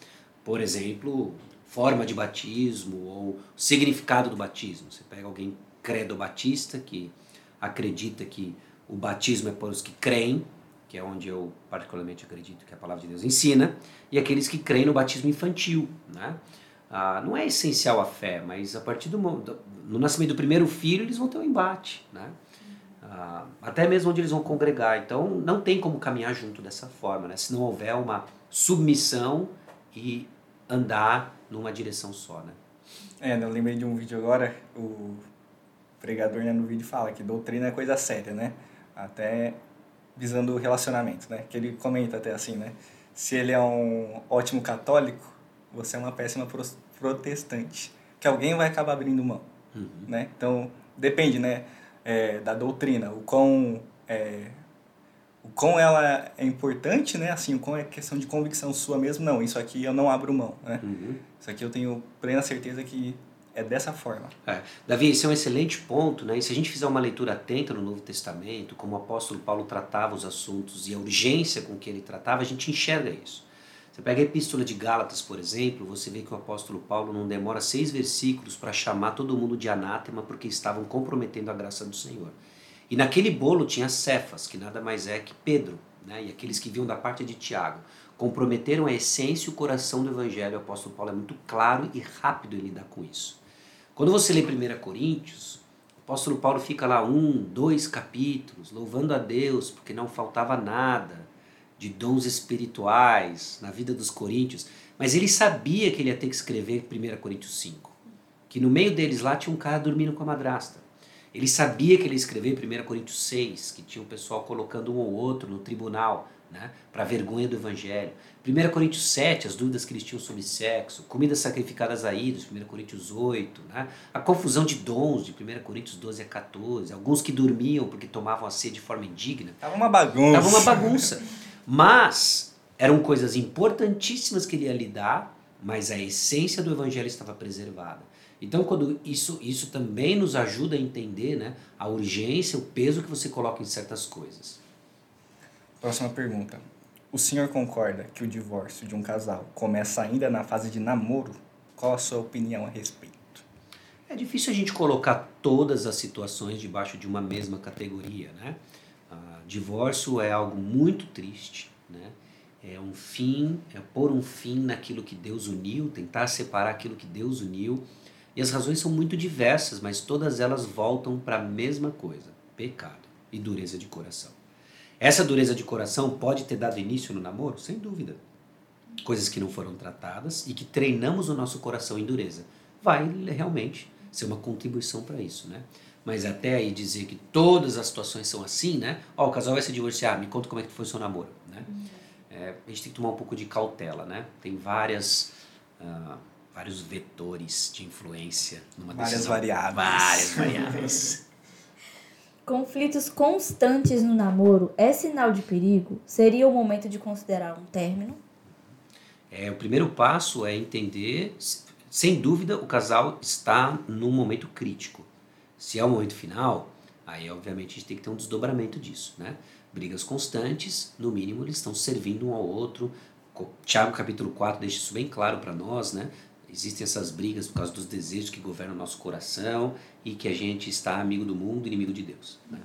[SPEAKER 3] Por exemplo, forma de batismo ou significado do batismo. Você pega alguém credo batista que acredita que o batismo é para os que creem, que é onde eu particularmente acredito que a palavra de Deus ensina, e aqueles que creem no batismo infantil. Né? Ah, não é essencial a fé, mas a partir do no nascimento do primeiro filho eles vão ter um embate. Né? Até mesmo onde eles vão congregar. Então não tem como caminhar junto dessa forma, né? se não houver uma submissão e andar numa direção só, né?
[SPEAKER 1] É, eu lembrei de um vídeo agora, o pregador né, no vídeo fala que doutrina é coisa séria, né? Até visando o relacionamento, né? Que ele comenta até assim, né? Se ele é um ótimo católico, você é uma péssima protestante. Que alguém vai acabar abrindo mão, uhum. né? Então, depende, né? É, da doutrina, o quão é, o quão ela é importante, né? Assim, o quão é questão de convicção sua mesmo. Não, isso aqui eu não abro mão, né? Uhum. Isso aqui eu tenho plena certeza que é dessa forma.
[SPEAKER 3] É. Davi, esse é um excelente ponto, né? E se a gente fizer uma leitura atenta no Novo Testamento, como o apóstolo Paulo tratava os assuntos e a urgência com que ele tratava, a gente enxerga isso. Você pega a epístola de Gálatas, por exemplo, você vê que o apóstolo Paulo não demora seis versículos para chamar todo mundo de anátema porque estavam comprometendo a graça do Senhor. E naquele bolo tinha Cefas, que nada mais é que Pedro, né? e aqueles que vinham da parte de Tiago. Comprometeram a essência e o coração do evangelho. O apóstolo Paulo é muito claro e rápido em lidar com isso. Quando você lê 1 Coríntios, o apóstolo Paulo fica lá um, dois capítulos, louvando a Deus, porque não faltava nada de dons espirituais na vida dos coríntios, mas ele sabia que ele ia ter que escrever 1 Coríntios 5. Que no meio deles lá tinha um cara dormindo com a madrasta. Ele sabia que ele escreveu em 1 Coríntios 6, que tinha o um pessoal colocando um ou outro no tribunal, né, para vergonha do evangelho. 1 Coríntios 7, as dúvidas que eles tinham sobre sexo, comidas sacrificadas a ídolos, 1 Coríntios 8, né, a confusão de dons de 1 Coríntios 12 a 14, alguns que dormiam porque tomavam a ceia de forma indigna.
[SPEAKER 1] Tava uma bagunça.
[SPEAKER 3] Tava uma bagunça. Mas eram coisas importantíssimas que ele ia lidar, mas a essência do evangelho estava preservada. Então, quando isso, isso também nos ajuda a entender né, a urgência, o peso que você coloca em certas coisas.
[SPEAKER 1] Próxima pergunta. O senhor concorda que o divórcio de um casal começa ainda na fase de namoro? Qual a sua opinião a respeito?
[SPEAKER 3] É difícil a gente colocar todas as situações debaixo de uma mesma categoria, né? Divórcio é algo muito triste, né? É um fim, é pôr um fim naquilo que Deus uniu, tentar separar aquilo que Deus uniu. E as razões são muito diversas, mas todas elas voltam para a mesma coisa: pecado e dureza de coração. Essa dureza de coração pode ter dado início no namoro? Sem dúvida. Coisas que não foram tratadas e que treinamos o nosso coração em dureza. Vai realmente ser uma contribuição para isso, né? Mas até aí dizer que todas as situações são assim, né? Ó, o casal vai se divorciar, me conta como é que foi o seu namoro, né? É, a gente tem que tomar um pouco de cautela, né? Tem várias... Uh, vários vetores de influência
[SPEAKER 1] numa várias decisão. Variáveis.
[SPEAKER 3] Várias variáveis.
[SPEAKER 2] Conflitos constantes no namoro é sinal de perigo? Seria o momento de considerar um término?
[SPEAKER 3] É, o primeiro passo é entender, sem dúvida, o casal está num momento crítico. Se é o momento final, aí obviamente a gente tem que ter um desdobramento disso, né? Brigas constantes, no mínimo eles estão servindo um ao outro. Tiago capítulo 4 deixa isso bem claro para nós, né? Existem essas brigas por causa dos desejos que governam o nosso coração e que a gente está amigo do mundo, inimigo de Deus. Né?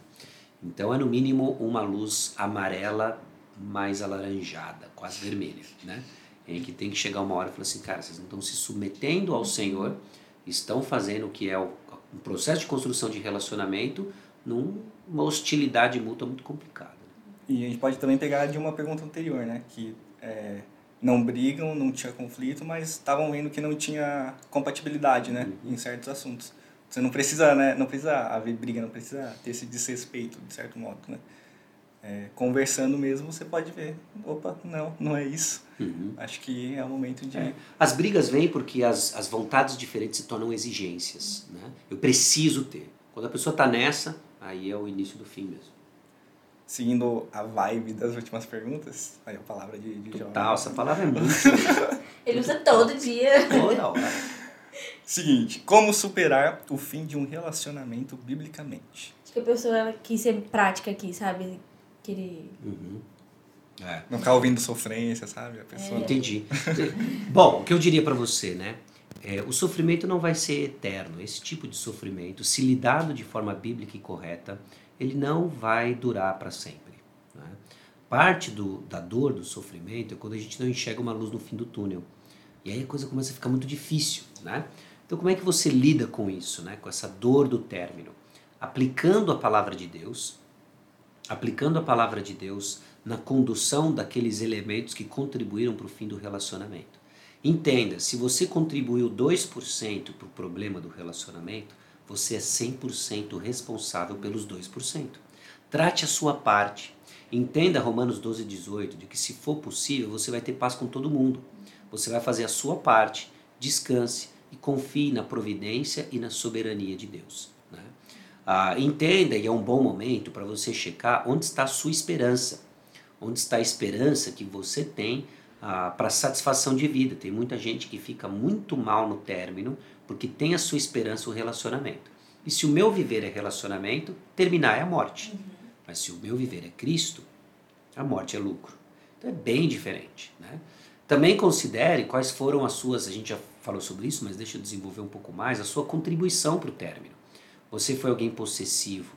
[SPEAKER 3] Então é no mínimo uma luz amarela mais alaranjada, quase vermelha, né? Em que tem que chegar uma hora e falar assim, cara, vocês não estão se submetendo ao Senhor, estão fazendo o que é o, um processo de construção de relacionamento numa hostilidade mútua muito complicada.
[SPEAKER 1] E a gente pode também pegar de uma pergunta anterior, né? Que é, não brigam, não tinha conflito, mas estavam vendo que não tinha compatibilidade, né, uhum. em certos assuntos. Você não precisa, né, não precisa haver briga, não precisa ter esse desrespeito, de certo modo, né? É, conversando mesmo, você pode ver, opa, não, não é isso.
[SPEAKER 3] Uhum.
[SPEAKER 1] Acho que é o momento de...
[SPEAKER 3] É. As brigas vêm porque as, as vontades diferentes se tornam exigências. Né? Eu preciso ter. Quando a pessoa está nessa, aí é o início do fim mesmo.
[SPEAKER 1] Seguindo a vibe das últimas perguntas, aí a palavra de, de
[SPEAKER 3] Total, essa palavra é muito...
[SPEAKER 2] Ele usa todo dia.
[SPEAKER 3] Toda hora.
[SPEAKER 1] Seguinte, como superar o fim de um relacionamento biblicamente?
[SPEAKER 2] Acho que a pessoa ela quis ser prática aqui, sabe? Querer.
[SPEAKER 3] Uhum. É.
[SPEAKER 1] Não ficar ouvindo sofrência, sabe? A pessoa...
[SPEAKER 3] Entendi. Bom, o que eu diria para você, né? É, o sofrimento não vai ser eterno. Esse tipo de sofrimento, se lidado de forma bíblica e correta, ele não vai durar para sempre. Né? Parte do, da dor, do sofrimento, é quando a gente não enxerga uma luz no fim do túnel. E aí a coisa começa a ficar muito difícil. Né? Então, como é que você lida com isso, né? com essa dor do término? Aplicando a palavra de Deus, aplicando a palavra de Deus na condução daqueles elementos que contribuíram para o fim do relacionamento. Entenda, se você contribuiu 2% para o problema do relacionamento, você é 100% responsável pelos 2%. Trate a sua parte. Entenda Romanos 12, 18, de que se for possível, você vai ter paz com todo mundo. Você vai fazer a sua parte, descanse e confie na providência e na soberania de Deus. Ah, entenda, e é um bom momento para você checar onde está a sua esperança. Onde está a esperança que você tem ah, para satisfação de vida. Tem muita gente que fica muito mal no término porque tem a sua esperança o relacionamento. E se o meu viver é relacionamento, terminar é a morte. Uhum. Mas se o meu viver é Cristo, a morte é lucro. Então é bem diferente. Né? Também considere quais foram as suas, a gente já falou sobre isso, mas deixa eu desenvolver um pouco mais, a sua contribuição para o término. Você foi alguém possessivo,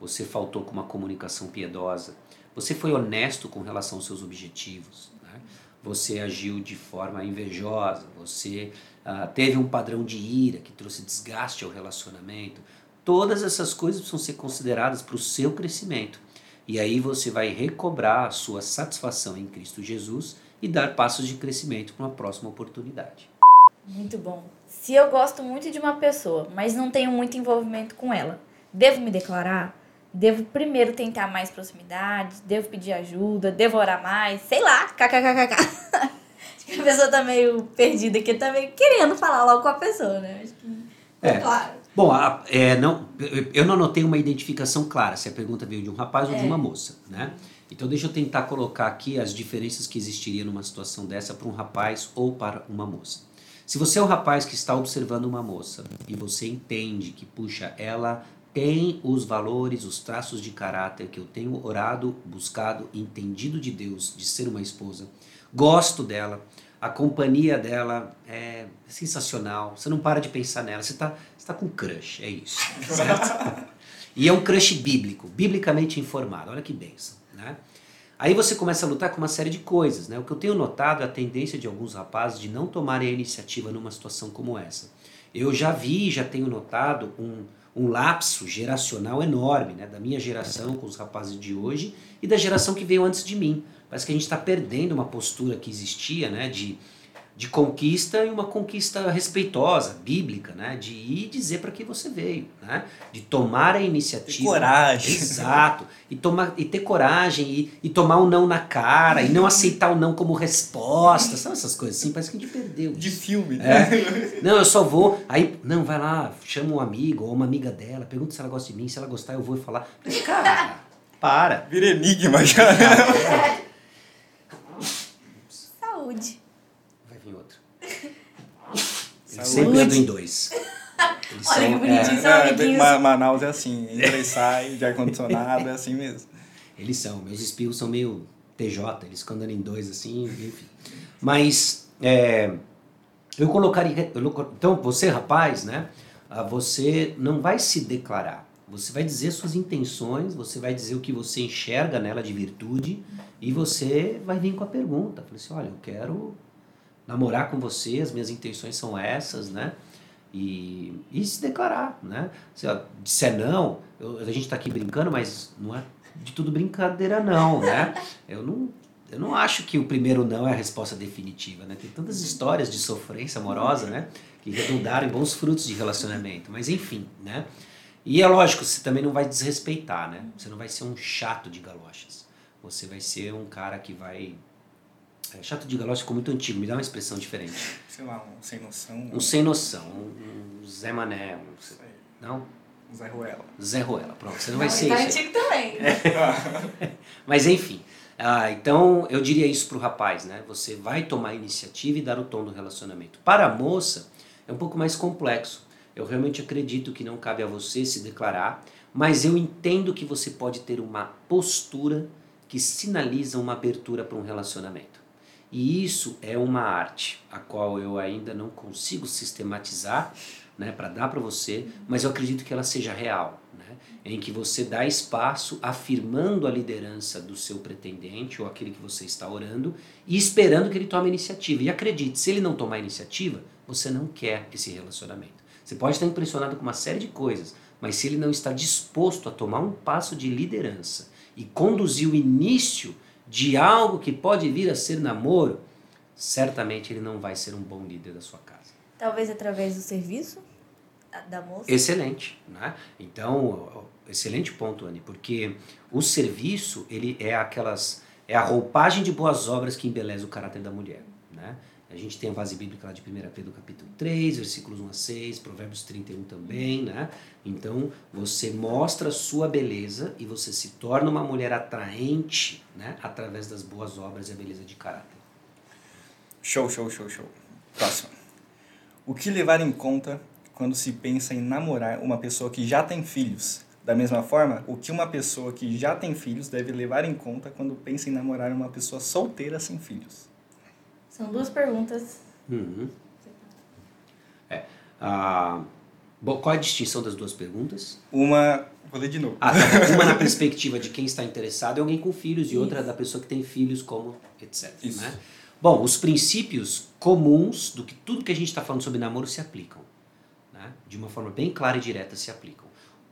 [SPEAKER 3] você faltou com uma comunicação piedosa, você foi honesto com relação aos seus objetivos, né? você agiu de forma invejosa, você uh, teve um padrão de ira que trouxe desgaste ao relacionamento. Todas essas coisas precisam ser consideradas para o seu crescimento. E aí você vai recobrar a sua satisfação em Cristo Jesus e dar passos de crescimento para uma próxima oportunidade.
[SPEAKER 2] Muito bom. Se eu gosto muito de uma pessoa, mas não tenho muito envolvimento com ela, devo me declarar? Devo primeiro tentar mais proximidade? Devo pedir ajuda? Devo orar mais? Sei lá, kkkk. a pessoa tá meio perdida aqui, tá meio querendo falar logo com a pessoa, né? Acho que. É. Claro.
[SPEAKER 3] Bom, a, é, não, eu não anotei uma identificação clara se a pergunta veio de um rapaz é. ou de uma é. moça, né? Então deixa eu tentar colocar aqui as diferenças que existiriam numa situação dessa para um rapaz ou para uma moça. Se você é um rapaz que está observando uma moça e você entende que, puxa, ela tem os valores, os traços de caráter que eu tenho orado, buscado, entendido de Deus, de ser uma esposa, gosto dela, a companhia dela é sensacional. Você não para de pensar nela. Você está você tá com crush, é isso. Certo? e é um crush bíblico, biblicamente informado. Olha que benção. Aí você começa a lutar com uma série de coisas. Né? O que eu tenho notado é a tendência de alguns rapazes de não tomarem a iniciativa numa situação como essa. Eu já vi, já tenho notado um, um lapso geracional enorme né? da minha geração com os rapazes de hoje e da geração que veio antes de mim. Parece que a gente está perdendo uma postura que existia, né, de, de conquista e uma conquista respeitosa, bíblica, né, de ir dizer para que você veio, né, de tomar a iniciativa. Ter
[SPEAKER 1] coragem.
[SPEAKER 3] Exato. E, tomar, e ter coragem e, e tomar o um não na cara e não aceitar o não como resposta. São essas coisas assim, parece que a gente perdeu.
[SPEAKER 1] De filme.
[SPEAKER 3] É. Não, eu só vou. Aí, não, vai lá, chama um amigo ou uma amiga dela, pergunta se ela gosta de mim, se ela gostar eu vou falar. Cara, para.
[SPEAKER 1] Vira enigma já.
[SPEAKER 2] Saúde.
[SPEAKER 3] Vai vir outro. Eles sempre andam em dois.
[SPEAKER 2] Eles Olha são, que bonitinho, é, são é, amiguinhos.
[SPEAKER 1] Manaus é assim, entra e sai de ar-condicionado, é assim mesmo.
[SPEAKER 3] Eles são, meus espirros são meio TJ, eles ficam andando em dois assim, enfim. Mas é, eu colocaria. Eu, então, você, rapaz, né? Ah, você não vai se declarar. Você vai dizer suas intenções, você vai dizer o que você enxerga nela de virtude e você vai vir com a pergunta. Falei assim, olha, eu quero namorar com você, as minhas intenções são essas, né? E, e se declarar, né? Se ela disser não, eu, a gente está aqui brincando, mas não é de tudo brincadeira não, né? Eu não, eu não acho que o primeiro não é a resposta definitiva, né? Tem tantas histórias de sofrência amorosa, né? Que redundaram em bons frutos de relacionamento, mas enfim, né? E é lógico, você também não vai desrespeitar, né? Você não vai ser um chato de galochas. Você vai ser um cara que vai. É, chato de galochas ficou muito antigo, me dá uma expressão diferente.
[SPEAKER 1] Sei lá, um sem noção.
[SPEAKER 3] Um sem noção, um, um Zé Mané. Um...
[SPEAKER 1] Sei.
[SPEAKER 3] Não?
[SPEAKER 1] Zé Ruela.
[SPEAKER 3] Zé Ruela, pronto. Você não vai
[SPEAKER 2] Não,
[SPEAKER 3] ser
[SPEAKER 2] tá
[SPEAKER 3] isso.
[SPEAKER 2] antigo também.
[SPEAKER 3] Mas enfim, ah, então eu diria isso pro rapaz, né? Você vai tomar a iniciativa e dar o tom do relacionamento. Para a moça, é um pouco mais complexo. Eu realmente acredito que não cabe a você se declarar, mas eu entendo que você pode ter uma postura que sinaliza uma abertura para um relacionamento. E isso é uma arte, a qual eu ainda não consigo sistematizar, né, para dar para você, mas eu acredito que ela seja real, né, em que você dá espaço afirmando a liderança do seu pretendente ou aquele que você está orando e esperando que ele tome iniciativa. E acredite, se ele não tomar iniciativa, você não quer esse relacionamento. Você pode estar impressionado com uma série de coisas, mas se ele não está disposto a tomar um passo de liderança e conduzir o início de algo que pode vir a ser namoro, certamente ele não vai ser um bom líder da sua casa.
[SPEAKER 2] Talvez através do serviço da- moça.
[SPEAKER 3] Excelente, né? Então, excelente ponto, Anne, porque o serviço, ele é aquelas é a roupagem de boas obras que embeleza o caráter da mulher, né? A gente tem a base bíblica lá de 1 Pedro capítulo 3, versículos 1 a 6, Provérbios 31 também, né? Então, você mostra a sua beleza e você se torna uma mulher atraente, né? Através das boas obras e a beleza de caráter.
[SPEAKER 1] Show, show, show, show. Próximo. O que levar em conta quando se pensa em namorar uma pessoa que já tem filhos? Da mesma forma, o que uma pessoa que já tem filhos deve levar em conta quando pensa em namorar uma pessoa solteira sem filhos?
[SPEAKER 2] São duas perguntas.
[SPEAKER 3] Uhum. É. Ah, bom, qual é a distinção das duas perguntas?
[SPEAKER 1] Uma. Vou ler de novo.
[SPEAKER 3] Ah, tá. Uma na perspectiva de quem está interessado é alguém com filhos, e outra da pessoa que tem filhos, como etc.
[SPEAKER 1] Isso.
[SPEAKER 3] Né? Bom, os princípios comuns do que tudo que a gente está falando sobre namoro se aplicam. Né? De uma forma bem clara e direta se aplicam.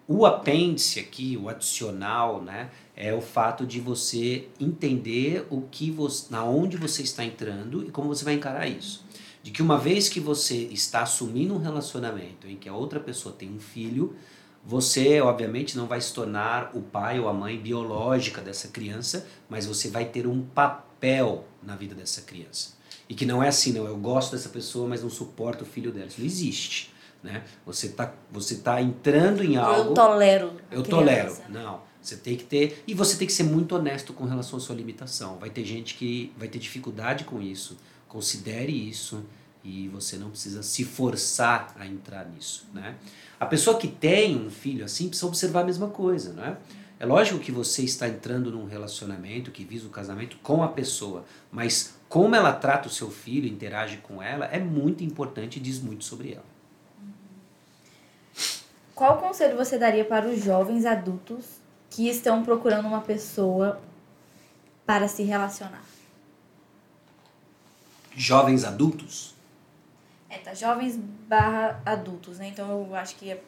[SPEAKER 3] O apêndice aqui, o adicional, né, é o fato de você entender o que você, na onde você está entrando e como você vai encarar isso. De que uma vez que você está assumindo um relacionamento em que a outra pessoa tem um filho, você, obviamente, não vai se tornar o pai ou a mãe biológica dessa criança, mas você vai ter um papel na vida dessa criança. E que não é assim, não, eu gosto dessa pessoa, mas não suporto o filho dela. Isso não existe. Né? Você está você tá entrando em algo.
[SPEAKER 2] Eu tolero.
[SPEAKER 3] Eu tolero. Não. Você tem que ter. E você tem que ser muito honesto com relação à sua limitação. Vai ter gente que vai ter dificuldade com isso. Considere isso. E você não precisa se forçar a entrar nisso. Né? A pessoa que tem um filho assim precisa observar a mesma coisa. Né? É lógico que você está entrando num relacionamento que visa o casamento com a pessoa. Mas como ela trata o seu filho, interage com ela, é muito importante e diz muito sobre ela.
[SPEAKER 2] Qual conselho você daria para os jovens adultos que estão procurando uma pessoa para se relacionar?
[SPEAKER 3] Jovens adultos.
[SPEAKER 2] É, tá, jovens barra adultos, né? Então eu acho que é-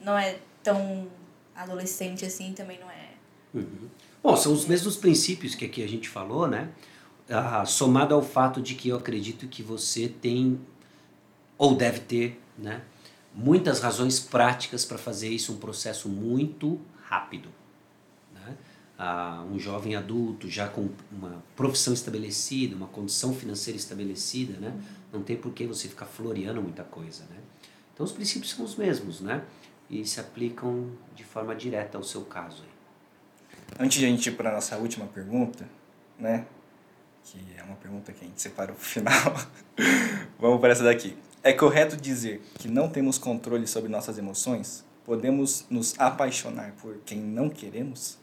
[SPEAKER 2] não é tão adolescente assim, também não é.
[SPEAKER 3] Uhum. Bom, são os mesmos princípios que aqui a gente falou, né? Ah, somado ao fato de que eu acredito que você tem, ou deve ter, né? Muitas razões práticas para fazer isso um processo muito rápido. Né? Ah, um jovem adulto já com uma profissão estabelecida, uma condição financeira estabelecida, né? Não tem por que você ficar floreando muita coisa, né? Então os princípios são os mesmos, né? E se aplicam de forma direta ao seu caso aí.
[SPEAKER 1] Antes de a gente ir para nossa última pergunta, né? Que é uma pergunta que a gente separou pro final. Vamos para essa daqui. É correto dizer que não temos controle sobre nossas emoções? Podemos nos apaixonar por quem não queremos?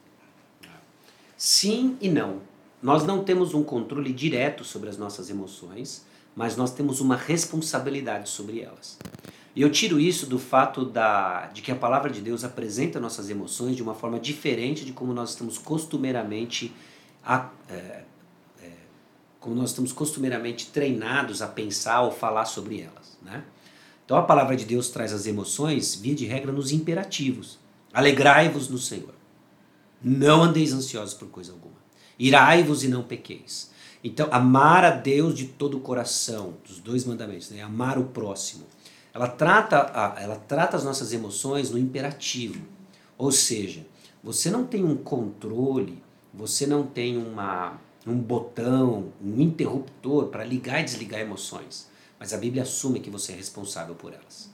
[SPEAKER 3] Sim e não. Nós não temos um controle direto sobre as nossas emoções, mas nós temos uma responsabilidade sobre elas. E eu tiro isso do fato da, de que a palavra de Deus apresenta nossas emoções de uma forma diferente de como nós estamos costumeiramente a, é, é, como nós estamos costumeiramente treinados a pensar ou falar sobre elas, né? Então a palavra de Deus traz as emoções, via de regra, nos imperativos. Alegrai-vos no Senhor. Não andeis ansiosos por coisa alguma. Irai-vos e não pequeis. Então, amar a Deus de todo o coração, dos dois mandamentos, né? amar o próximo. ela trata, a, ela trata as nossas emoções no imperativo. Ou seja, você não tem um controle, você não tem uma, um botão, um interruptor para ligar e desligar emoções. Mas a Bíblia assume que você é responsável por elas.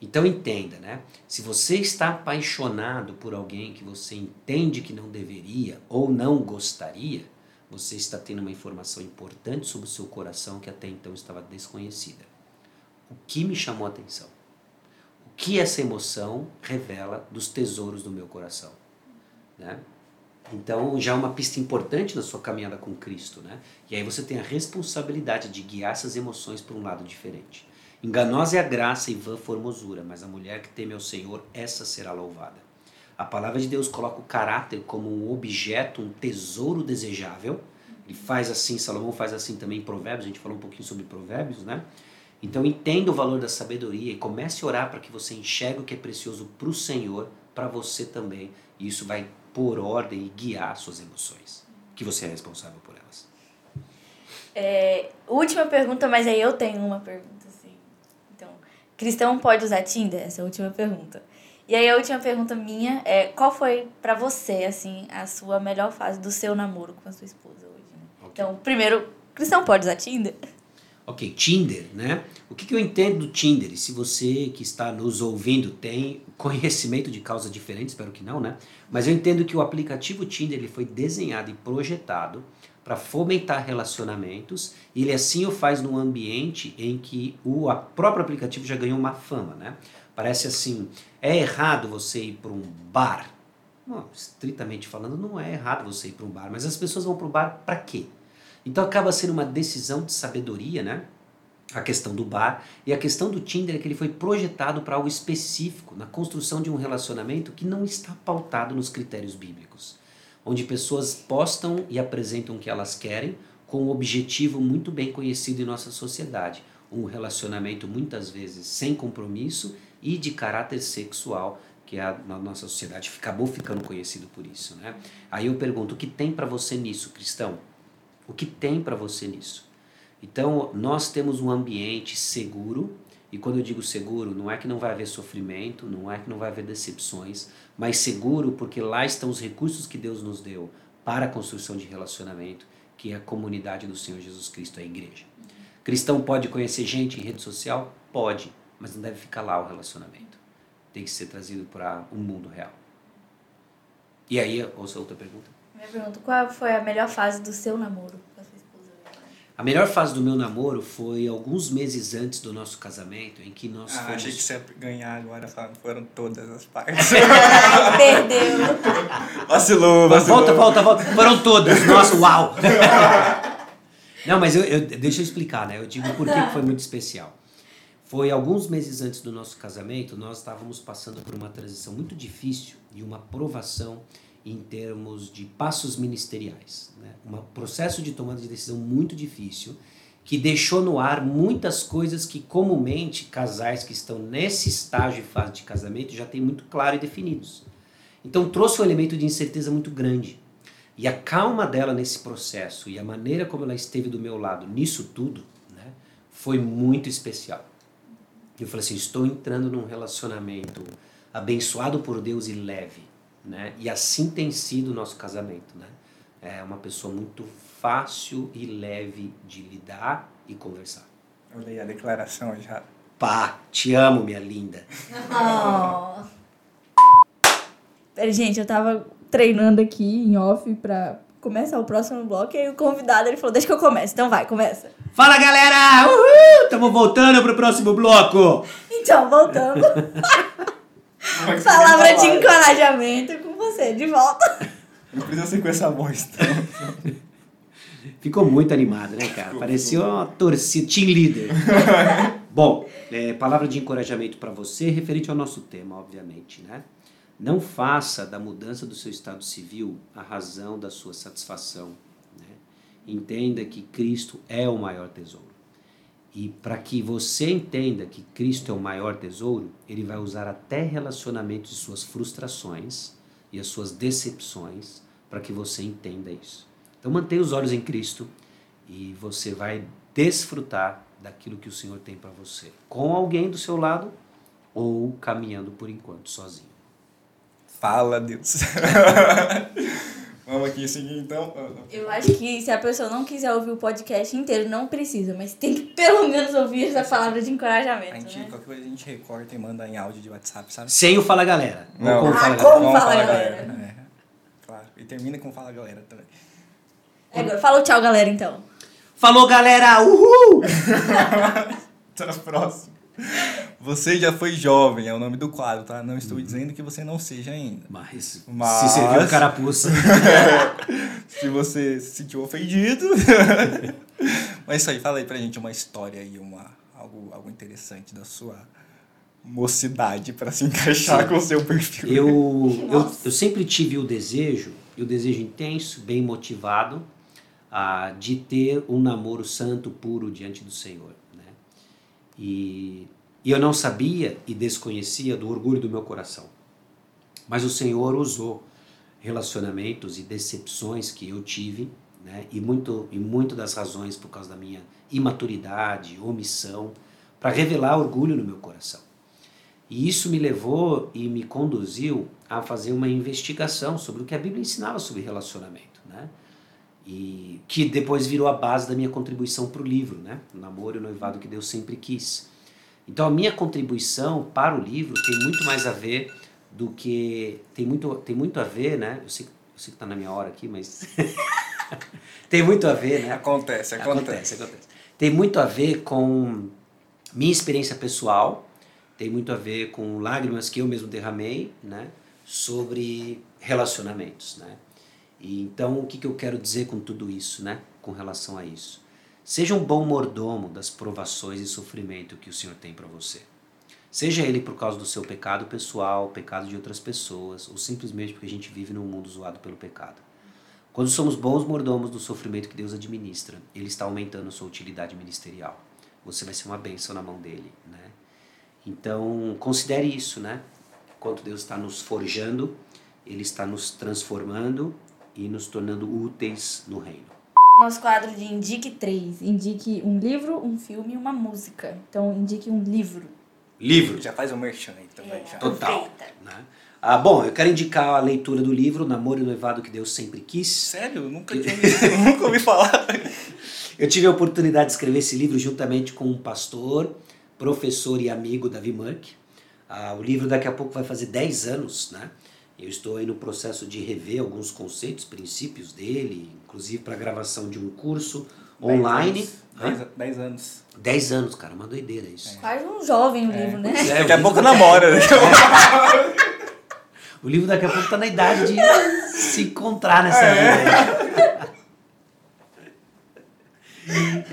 [SPEAKER 3] Então entenda, né? Se você está apaixonado por alguém que você entende que não deveria ou não gostaria, você está tendo uma informação importante sobre o seu coração que até então estava desconhecida. O que me chamou a atenção? O que essa emoção revela dos tesouros do meu coração? Né? Então já é uma pista importante na sua caminhada com Cristo, né? E aí você tem a responsabilidade de guiar essas emoções para um lado diferente. Enganosa é a graça e vã formosura, mas a mulher que teme ao Senhor, essa será louvada. A palavra de Deus coloca o caráter como um objeto, um tesouro desejável. Ele faz assim, Salomão faz assim também em Provérbios, a gente falou um pouquinho sobre Provérbios, né? Então entenda o valor da sabedoria e comece a orar para que você enxergue o que é precioso para o Senhor, para você também. E isso vai pôr ordem e guiar suas emoções, que você é responsável por elas.
[SPEAKER 2] É, última pergunta, mas aí eu tenho uma pergunta, assim. Então, cristão pode usar Tinder? Essa é a última pergunta. E aí a última pergunta minha é, qual foi para você, assim, a sua melhor fase do seu namoro com a sua esposa hoje, né? okay. Então, primeiro, cristão pode usar Tinder?
[SPEAKER 3] Ok, Tinder, né? O que, que, eu entendo do Tinder? E se você que está nos ouvindo tem conhecimento de causas diferentes, espero que não, né? Mas eu entendo que o aplicativo Tinder ele foi desenhado e projetado para fomentar relacionamentos e ele assim o faz num ambiente em que o próprio aplicativo já ganhou uma fama, né? Parece assim, é errado você ir para um bar? Estritamente falando, não é errado você ir para um bar, mas as pessoas vão para o bar para quê? Então acaba sendo uma decisão de sabedoria, né? A questão do bar e a questão do Tinder é que ele foi projetado para algo específico, na construção de um relacionamento que não está pautado nos critérios bíblicos, onde pessoas postam e apresentam o que elas querem com um objetivo muito bem conhecido em nossa sociedade, um relacionamento muitas vezes sem compromisso e de caráter sexual, que é na nossa sociedade acabou ficando conhecido por isso, né? Aí eu pergunto, o que tem para você nisso, cristão? O que tem para você nisso. Então, nós temos um ambiente seguro, e quando eu digo seguro, não é que não vai haver sofrimento, não é que não vai haver decepções, mas seguro porque lá estão os recursos que Deus nos deu para a construção de relacionamento, que é a comunidade do Senhor Jesus Cristo, a igreja. Cristão pode conhecer gente em rede social? Pode, mas não deve ficar lá o relacionamento. Tem que ser trazido para um mundo real. E aí, ouça outra pergunta.
[SPEAKER 2] Minha pergunta, qual foi a melhor fase do seu namoro com a sua esposa?
[SPEAKER 3] A melhor fase do meu namoro foi alguns meses antes do nosso casamento, em que nós
[SPEAKER 1] ah,
[SPEAKER 3] fomos...
[SPEAKER 1] achei que você ia ganhar agora, foram todas as partes.
[SPEAKER 2] Perdeu.
[SPEAKER 1] Vacilou, vacilou.
[SPEAKER 3] Volta, volta, volta. Foram todas. Nossa, uau. Não, mas eu, eu, deixa eu explicar, né? Eu digo por que foi muito especial. Foi alguns meses antes do nosso casamento, nós estávamos passando por uma transição muito difícil e uma provação em termos de passos ministeriais. Né? Um processo de tomada de decisão muito difícil que deixou no ar muitas coisas que comumente casais que estão nesse estágio e fase de casamento já têm muito claro e definidos. Então trouxe um elemento de incerteza muito grande. E a calma dela nesse processo e a maneira como ela esteve do meu lado nisso tudo, né, foi muito especial. Eu falei assim, estou entrando num relacionamento abençoado por Deus e leve né? E assim tem sido o nosso casamento, né? É uma pessoa muito fácil e leve de lidar e conversar.
[SPEAKER 1] Eu li a declaração já.
[SPEAKER 3] Pá, te amo, minha linda.
[SPEAKER 2] Oh. Pera, gente, eu tava treinando aqui em off pra começar o próximo bloco e aí o convidado ele falou, deixa que eu comece. Então vai, começa.
[SPEAKER 3] Fala, galera! Uhul! Tamo voltando pro próximo bloco.
[SPEAKER 2] Então, voltando. Palavra de encorajamento com você, de volta.
[SPEAKER 1] Não precisa ser com essa voz, então.
[SPEAKER 3] Ficou muito animado, né, cara? Parecia uma torcida, team leader. Bom, é, palavra de encorajamento para você, referente ao nosso tema, obviamente, né? Não faça da mudança do seu estado civil a razão da sua satisfação. Né? Entenda que Cristo é o maior tesouro. E para que você entenda que Cristo é o maior tesouro, ele vai usar até relacionamentos de suas frustrações e as suas decepções para que você entenda isso. Então mantenha os olhos em Cristo e você vai desfrutar daquilo que o Senhor tem para você, com alguém do seu lado ou caminhando por enquanto sozinho.
[SPEAKER 1] Fala, Deus. Vamos aqui seguir então.
[SPEAKER 2] Eu acho que se a pessoa não quiser ouvir o podcast inteiro, não precisa, mas tem que pelo menos ouvir essa palavra de encorajamento.
[SPEAKER 1] A gente,
[SPEAKER 2] né?
[SPEAKER 1] qualquer coisa a gente recorta e manda em áudio de WhatsApp, sabe?
[SPEAKER 3] Sem o Fala Galera.
[SPEAKER 1] Não.
[SPEAKER 3] com o
[SPEAKER 2] Ah,
[SPEAKER 3] Fala
[SPEAKER 2] com-
[SPEAKER 3] Galera.
[SPEAKER 2] Como fala, galera?
[SPEAKER 1] É, claro. E termina com Fala Galera também.
[SPEAKER 2] É, Agora, fala o tchau, galera, então.
[SPEAKER 3] Falou, galera! Uhul!
[SPEAKER 1] Tá próximo. Você já foi jovem, é o nome do quadro, tá? Não estou dizendo que você não seja ainda.
[SPEAKER 3] Mas,
[SPEAKER 1] Mas-
[SPEAKER 3] se serviu o carapuça.
[SPEAKER 1] Se você se sentiu ofendido. Mas isso aí, fala aí pra gente uma história aí, uma, algo, algo interessante da sua mocidade pra se encaixar
[SPEAKER 3] Sim.
[SPEAKER 1] com o seu perfil.
[SPEAKER 3] Eu, eu, eu sempre tive o desejo, e o desejo intenso, bem motivado, ah, de ter um namoro santo, puro diante do Senhor. E, e eu não sabia e desconhecia do orgulho do meu coração. Mas o Senhor usou relacionamentos e decepções que eu tive, né? e, muito, e muito das razões por causa da minha imaturidade, omissão, para revelar orgulho no meu coração. E isso me levou e me conduziu a fazer uma investigação sobre o que a Bíblia ensinava sobre relacionamento, né? E que depois virou a base da minha contribuição para o livro, né? O namoro e o noivado que Deus sempre quis. Então a minha contribuição para o livro tem muito mais a ver do que tem muito tem muito a ver, né? Eu sei, eu sei que está na minha hora aqui, mas tem muito a ver, né?
[SPEAKER 1] Acontece, acontece.
[SPEAKER 3] Acontece, acontece. Tem muito a ver com minha experiência pessoal, tem muito a ver com lágrimas que eu mesmo derramei, né? Sobre relacionamentos, né? E então, o que, que eu quero dizer com tudo isso, né? Com relação a isso. Seja um bom mordomo das provações e sofrimento que o Senhor tem para você. Seja ele por causa do seu pecado pessoal, pecado de outras pessoas, ou simplesmente porque a gente vive num mundo zoado pelo pecado. Quando somos bons mordomos do sofrimento que Deus administra, Ele está aumentando sua utilidade ministerial. Você vai ser uma bênção na mão dele, né? Então, considere isso, né? Enquanto Deus está nos forjando, Ele está nos transformando e nos tornando úteis no reino.
[SPEAKER 2] Nosso quadro de Indique três. Indique um livro, um filme e uma música. Então, indique um livro.
[SPEAKER 3] Livro.
[SPEAKER 1] Já faz o merchan aí também.
[SPEAKER 2] É.
[SPEAKER 1] já.
[SPEAKER 3] Total. Né? Ah, bom, eu quero indicar a leitura do livro Namoro e Noivado que Deus Sempre Quis.
[SPEAKER 1] Sério? Nunca, tinha, nunca ouvi falar.
[SPEAKER 3] Eu tive a oportunidade de escrever esse livro juntamente com um pastor, professor e amigo, Davi Murk. Ah, o livro daqui a pouco vai fazer 10 anos, né? Eu estou aí no processo de rever alguns conceitos, princípios dele, inclusive para a gravação de um curso online.
[SPEAKER 1] Dez, anos. Dez anos.
[SPEAKER 3] 10 anos, cara, uma doideira isso.
[SPEAKER 2] Quase um jovem o livro, né?
[SPEAKER 3] É,
[SPEAKER 1] Daqui a pouco namora. né?
[SPEAKER 3] O livro daqui a pouco está na idade de se encontrar nessa vida.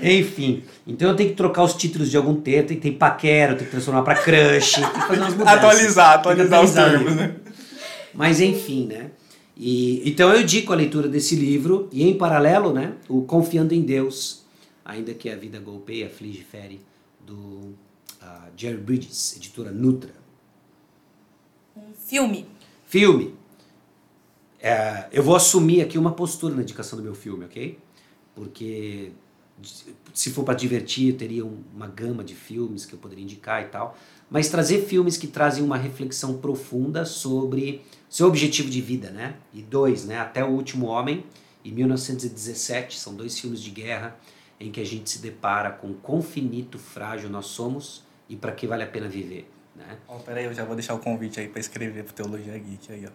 [SPEAKER 3] Enfim, então eu tenho que trocar os títulos de algum texto, tem que ter paquera, tem que transformar para crush, tem que fazer umas mudanças.
[SPEAKER 1] Atualizar,
[SPEAKER 3] que
[SPEAKER 1] atualizar os
[SPEAKER 3] atualizar
[SPEAKER 1] termos, né?
[SPEAKER 3] Mas enfim, né? E, então eu digo a leitura desse livro e em paralelo, né, o Confiando em Deus, ainda que a vida golpeie, aflige, fere, do ah, Jerry Bridges, editora Nutra.
[SPEAKER 2] Um filme.
[SPEAKER 3] Filme. É, eu vou assumir aqui uma postura na indicação do meu filme, ok? Porque se for para divertir, eu teria um- uma gama de filmes que eu poderia indicar e tal. Mas trazer filmes que trazem uma reflexão profunda sobre seu objetivo de vida, né? E dois, né? Até o Último Homem, e 1917, são dois filmes de guerra em que a gente se depara com quão finito, frágil nós somos e para que vale a pena viver, né?
[SPEAKER 1] Ó, peraí, eu já vou deixar o convite aí pra escrever pro Teologia Geek aí, ó.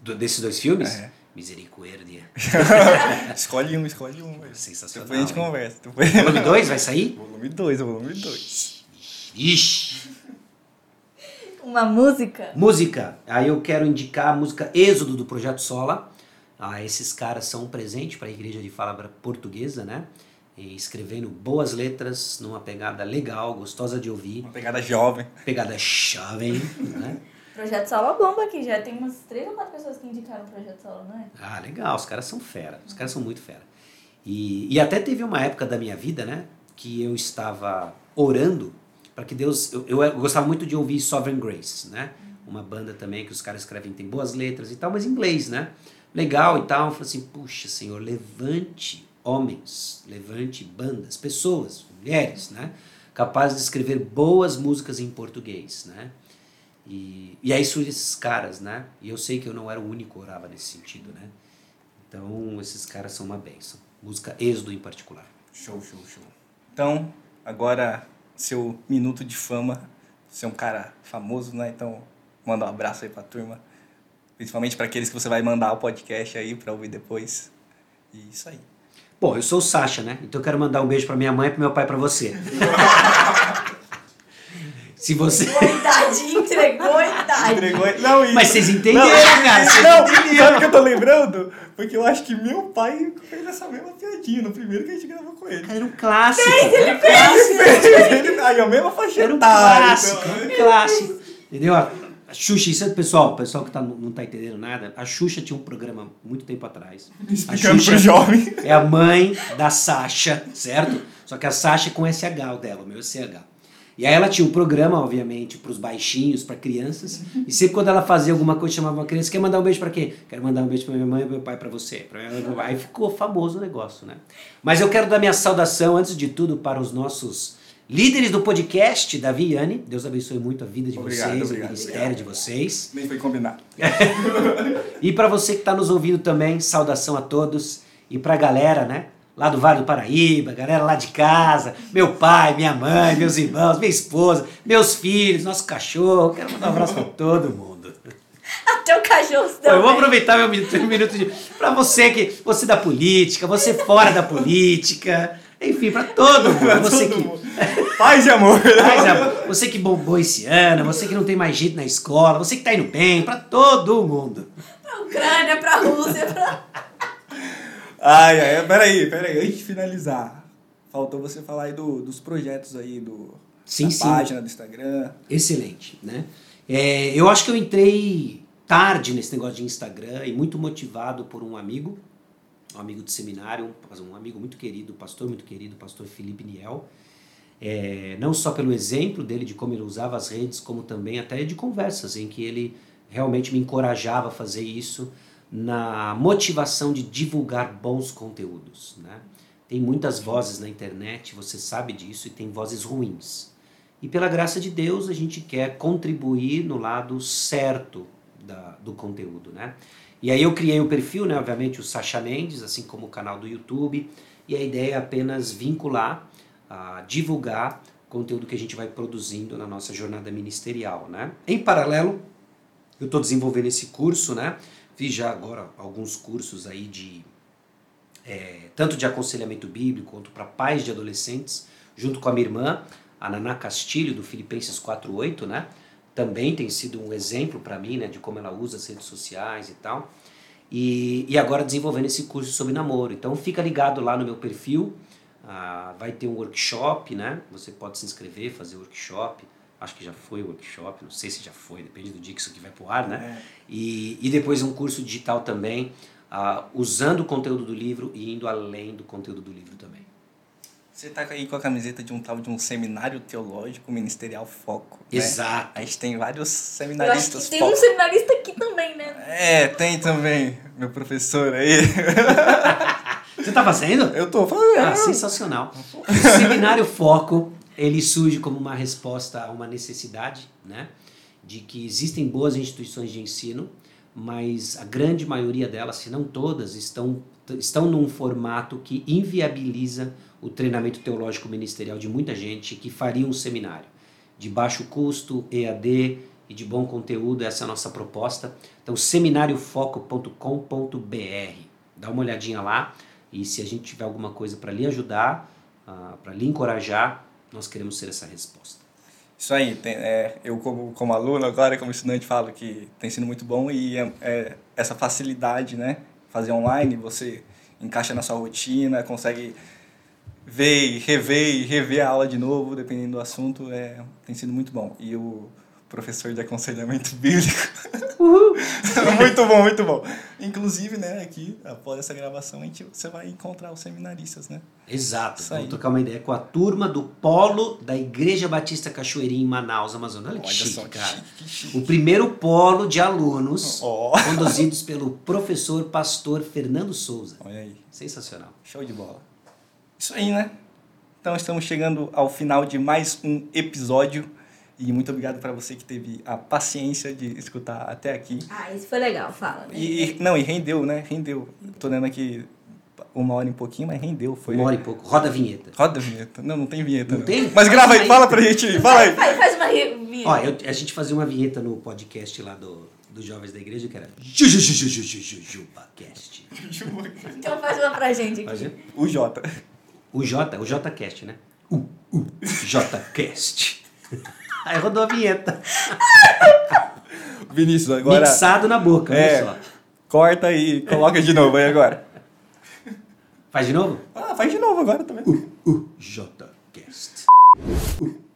[SPEAKER 3] Do- desses dois filmes?
[SPEAKER 1] É.
[SPEAKER 3] Misericórdia.
[SPEAKER 1] escolhe um, escolhe um. velho.
[SPEAKER 3] Sensacional.
[SPEAKER 1] Depois a gente conversa. Depois...
[SPEAKER 3] Volume 2 vai sair?
[SPEAKER 1] Volume 2, volume 2.
[SPEAKER 3] Ixi.
[SPEAKER 2] Uma música.
[SPEAKER 3] Música. Aí eu quero indicar a música Êxodo do Projeto Sola. Ah, esses caras são um presente para a igreja de fala portuguesa, né? E escrevendo boas letras numa pegada legal, gostosa de ouvir,
[SPEAKER 1] Uma pegada jovem.
[SPEAKER 3] pegada jovem, né?
[SPEAKER 2] Projeto Solo bomba aqui. Já tem umas três ou quatro pessoas que indicaram o Projeto Solo, não é?
[SPEAKER 3] Ah, legal, os caras são fera, os caras são muito fera. E, e até teve uma época da minha vida, né, que eu estava orando para que Deus. Eu, eu, gostava muito de ouvir Sovereign Grace, né? Uma banda também que os caras escrevem, tem boas letras e tal, mas em inglês, né? Legal e tal. Eu falei assim, puxa, Senhor, levante homens, levante bandas, pessoas, mulheres, né? Capazes de escrever boas músicas em português, né? E, e aí surgem esses caras, né? E eu sei que eu não era o único que orava nesse sentido, né? Então, esses caras são uma benção. Música Êxodo em particular.
[SPEAKER 1] Show, show, show. Então, agora, seu minuto de fama. Você é um cara famoso, né? Então, manda um abraço aí pra turma. Principalmente para aqueles que você vai mandar o podcast aí pra ouvir depois. E isso aí.
[SPEAKER 3] Bom, eu sou o Sasha, né? Então eu quero mandar um beijo pra minha mãe e pro meu pai e pra você. Se você.
[SPEAKER 2] Entregou a idade, entregou a idade.
[SPEAKER 1] Entregou- Não, e-
[SPEAKER 3] Mas vocês entenderam,
[SPEAKER 1] Não,
[SPEAKER 3] cara, vocês
[SPEAKER 1] não,
[SPEAKER 3] entenderam.
[SPEAKER 1] sabe o que eu tô lembrando? Porque eu acho que meu pai fez essa mesma piadinha no primeiro que a gente gravou com ele.
[SPEAKER 3] Era um clássico. Era um clássico.
[SPEAKER 1] Ele- Aí, a mesma faixa
[SPEAKER 3] Era um
[SPEAKER 1] etária,
[SPEAKER 3] clássico,
[SPEAKER 1] então.
[SPEAKER 3] era um clássico. Entendeu? A Xuxa, isso é pessoal, o pessoal que tá, não tá entendendo nada, a Xuxa tinha um programa muito tempo atrás. A
[SPEAKER 1] Explicando
[SPEAKER 3] Xuxa
[SPEAKER 1] pro jovem.
[SPEAKER 3] é a mãe da Sasha, certo? Só que a Sasha é com SH o dela, o meu é CH. E aí ela tinha um programa, obviamente, pros baixinhos, pra crianças, e sempre quando ela fazia alguma coisa, chamava uma criança, quer mandar um beijo pra quem? Quero mandar um beijo pra minha mãe e meu pai pra você. Pra minha. Aí ficou famoso o negócio, né? Mas eu quero dar minha saudação, antes de tudo, para os nossos líderes do podcast, Davi e Anne. Deus abençoe muito a vida de
[SPEAKER 1] Obrigado,
[SPEAKER 3] vocês,
[SPEAKER 1] obrigado,
[SPEAKER 3] o ministério
[SPEAKER 1] obrigado.
[SPEAKER 3] de vocês.
[SPEAKER 1] Nem foi combinado.
[SPEAKER 3] E para você que está nos ouvindo também, saudação a todos. E para a galera, né? Lá do Vale do Paraíba, galera lá de casa, meu pai, minha mãe, meus irmãos, minha esposa, meus filhos, nosso cachorro. Quero mandar um abraço para todo mundo.
[SPEAKER 2] Até o cachorro deu
[SPEAKER 3] eu vou aproveitar meu minuto, meu minuto de. Para você que. Você da política, você fora da política, enfim, para todo mundo. Você
[SPEAKER 1] Todo
[SPEAKER 3] que.
[SPEAKER 1] mundo. Paz e amor.
[SPEAKER 3] Mas, é, você que bombou esse ano, você que não tem mais jeito na escola, você que tá indo bem, para todo mundo.
[SPEAKER 2] Pra Ucrânia, pra Rússia, pra...
[SPEAKER 1] Ai, ai, peraí, peraí. Antes de finalizar, faltou você falar aí do, dos projetos aí, do,
[SPEAKER 3] Sim,
[SPEAKER 1] da
[SPEAKER 3] sim.
[SPEAKER 1] página do Instagram.
[SPEAKER 3] Excelente, né? É, eu acho que eu entrei tarde nesse negócio de Instagram e muito motivado por um amigo, um amigo de seminário, um amigo muito querido, pastor muito querido, pastor Felipe Niel. É, não só pelo exemplo dele de como ele usava as redes, como também até de conversas em que ele realmente me encorajava a fazer isso na motivação de divulgar bons conteúdos, né? Tem muitas vozes na internet, você sabe disso, e tem vozes ruins. E pela graça de Deus, a gente quer contribuir no lado certo da- do conteúdo, né? E aí eu criei o perfil, né, obviamente, o Sacha Mendes, assim como o canal do YouTube, e a ideia é apenas vincular, ah, divulgar conteúdo que a gente vai produzindo na nossa jornada ministerial, né? Em paralelo, eu estou desenvolvendo esse curso, né? Fiz já agora alguns cursos aí de é, tanto de aconselhamento bíblico quanto para pais de adolescentes, junto com a minha irmã, a Naná Castilho, do Filipenses 4.8, né? Também tem sido um exemplo para mim, né, de como ela usa as redes sociais e tal. E, e agora desenvolvendo esse curso sobre namoro. Então fica ligado lá no meu perfil, ah, vai ter um workshop, né? Você pode se inscrever, fazer o workshop. Acho que já foi o workshop, não sei se já foi, depende do dia que isso aqui vai pro ar, né? E, e depois um curso digital também, ah, usando o conteúdo do livro e indo além do conteúdo do livro também.
[SPEAKER 1] Você tá aí com a camiseta de um tal de um seminário teológico ministerial foco. né?
[SPEAKER 3] Exato.
[SPEAKER 1] A gente tem vários
[SPEAKER 2] Eu acho
[SPEAKER 1] seminaristas
[SPEAKER 2] que tem
[SPEAKER 1] foco.
[SPEAKER 2] um seminarista aqui também, né?
[SPEAKER 1] É, tem também, meu professor aí.
[SPEAKER 3] Você tá fazendo?
[SPEAKER 1] Eu tô falando.
[SPEAKER 3] Ah, sensacional. O seminário Foco, ele surge como uma resposta a uma necessidade, né? De que existem boas instituições de ensino, mas a grande maioria delas, se não todas, estão, estão num formato que inviabiliza o treinamento teológico ministerial de muita gente que faria um seminário de baixo custo, EAD e de bom conteúdo, essa é a nossa proposta. Então, seminariofoco.com.br. Dá uma olhadinha lá e se a gente tiver alguma coisa para lhe ajudar, para lhe encorajar, nós queremos ser essa resposta.
[SPEAKER 1] Isso aí, tem, é, eu como, como aluno, agora como estudante, falo que tem sido muito bom e é, é essa facilidade, né? Fazer online, você encaixa na sua rotina, consegue ver e rever e rever a aula de novo, dependendo do assunto, é, tem sido muito bom. E o professor de aconselhamento bíblico. muito bom, muito bom. Inclusive, né, aqui, após essa gravação, a gente, você vai encontrar os seminaristas, né?
[SPEAKER 3] Exato.
[SPEAKER 1] Isso aí.
[SPEAKER 3] Vamos trocar uma ideia com a turma do Polo da Igreja Batista Cachoeirinha em Manaus, Amazonas. Olha que
[SPEAKER 1] Olha
[SPEAKER 3] chique,
[SPEAKER 1] só, que
[SPEAKER 3] cara.
[SPEAKER 1] chique, que chique.
[SPEAKER 3] O primeiro polo de alunos
[SPEAKER 1] Ó.
[SPEAKER 3] conduzidos pelo professor pastor Fernando Souza.
[SPEAKER 1] Olha aí.
[SPEAKER 3] Sensacional.
[SPEAKER 1] Show de bola. Isso aí, né? Então estamos chegando ao final de mais um episódio. E muito obrigado para você que teve a paciência de escutar até aqui.
[SPEAKER 2] Ah, isso foi legal, fala. né?
[SPEAKER 1] E, e- não, e rendeu, né? Rendeu. Tô dando aqui uma hora e pouquinho, mas rendeu. Foi.
[SPEAKER 3] Uma hora e pouco. Roda a vinheta.
[SPEAKER 1] Roda a vinheta. Não, não tem vinheta.
[SPEAKER 3] Não tem?
[SPEAKER 1] Mas grava aí, fala pra gente. Fala aí.
[SPEAKER 2] Faz, faz uma vinheta.
[SPEAKER 3] Ó, eu- a gente fazia uma vinheta no podcast lá do, dos Jovens da Igreja que era Ju- J. Aí rodou a vinheta.
[SPEAKER 1] Vinícius, agora.
[SPEAKER 3] Mixado na boca,
[SPEAKER 1] É.
[SPEAKER 3] olha só.
[SPEAKER 1] Corta aí, coloca de novo aí agora.
[SPEAKER 3] Faz de novo?
[SPEAKER 1] Ah, faz de novo agora também.
[SPEAKER 3] O JCast.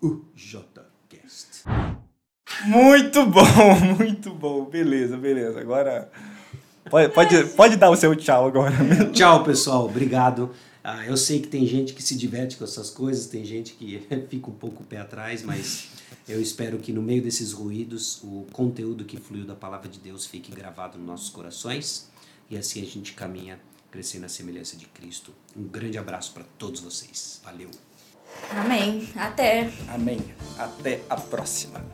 [SPEAKER 3] O, o JCast.
[SPEAKER 1] Muito bom, muito bom. Beleza, beleza. Agora. Pode, pode, pode dar o seu tchau agora mesmo.
[SPEAKER 3] Tchau, pessoal. Obrigado. Ah, eu sei que tem gente que se diverte com essas coisas, tem gente que fica um pouco o pé atrás, mas eu espero que no meio desses ruídos o conteúdo que fluiu da palavra de Deus fique gravado nos nossos corações e assim a gente caminha crescendo na semelhança de Cristo. Um grande abraço para todos vocês. Valeu.
[SPEAKER 2] Amém. Até.
[SPEAKER 1] Amém. Até a próxima.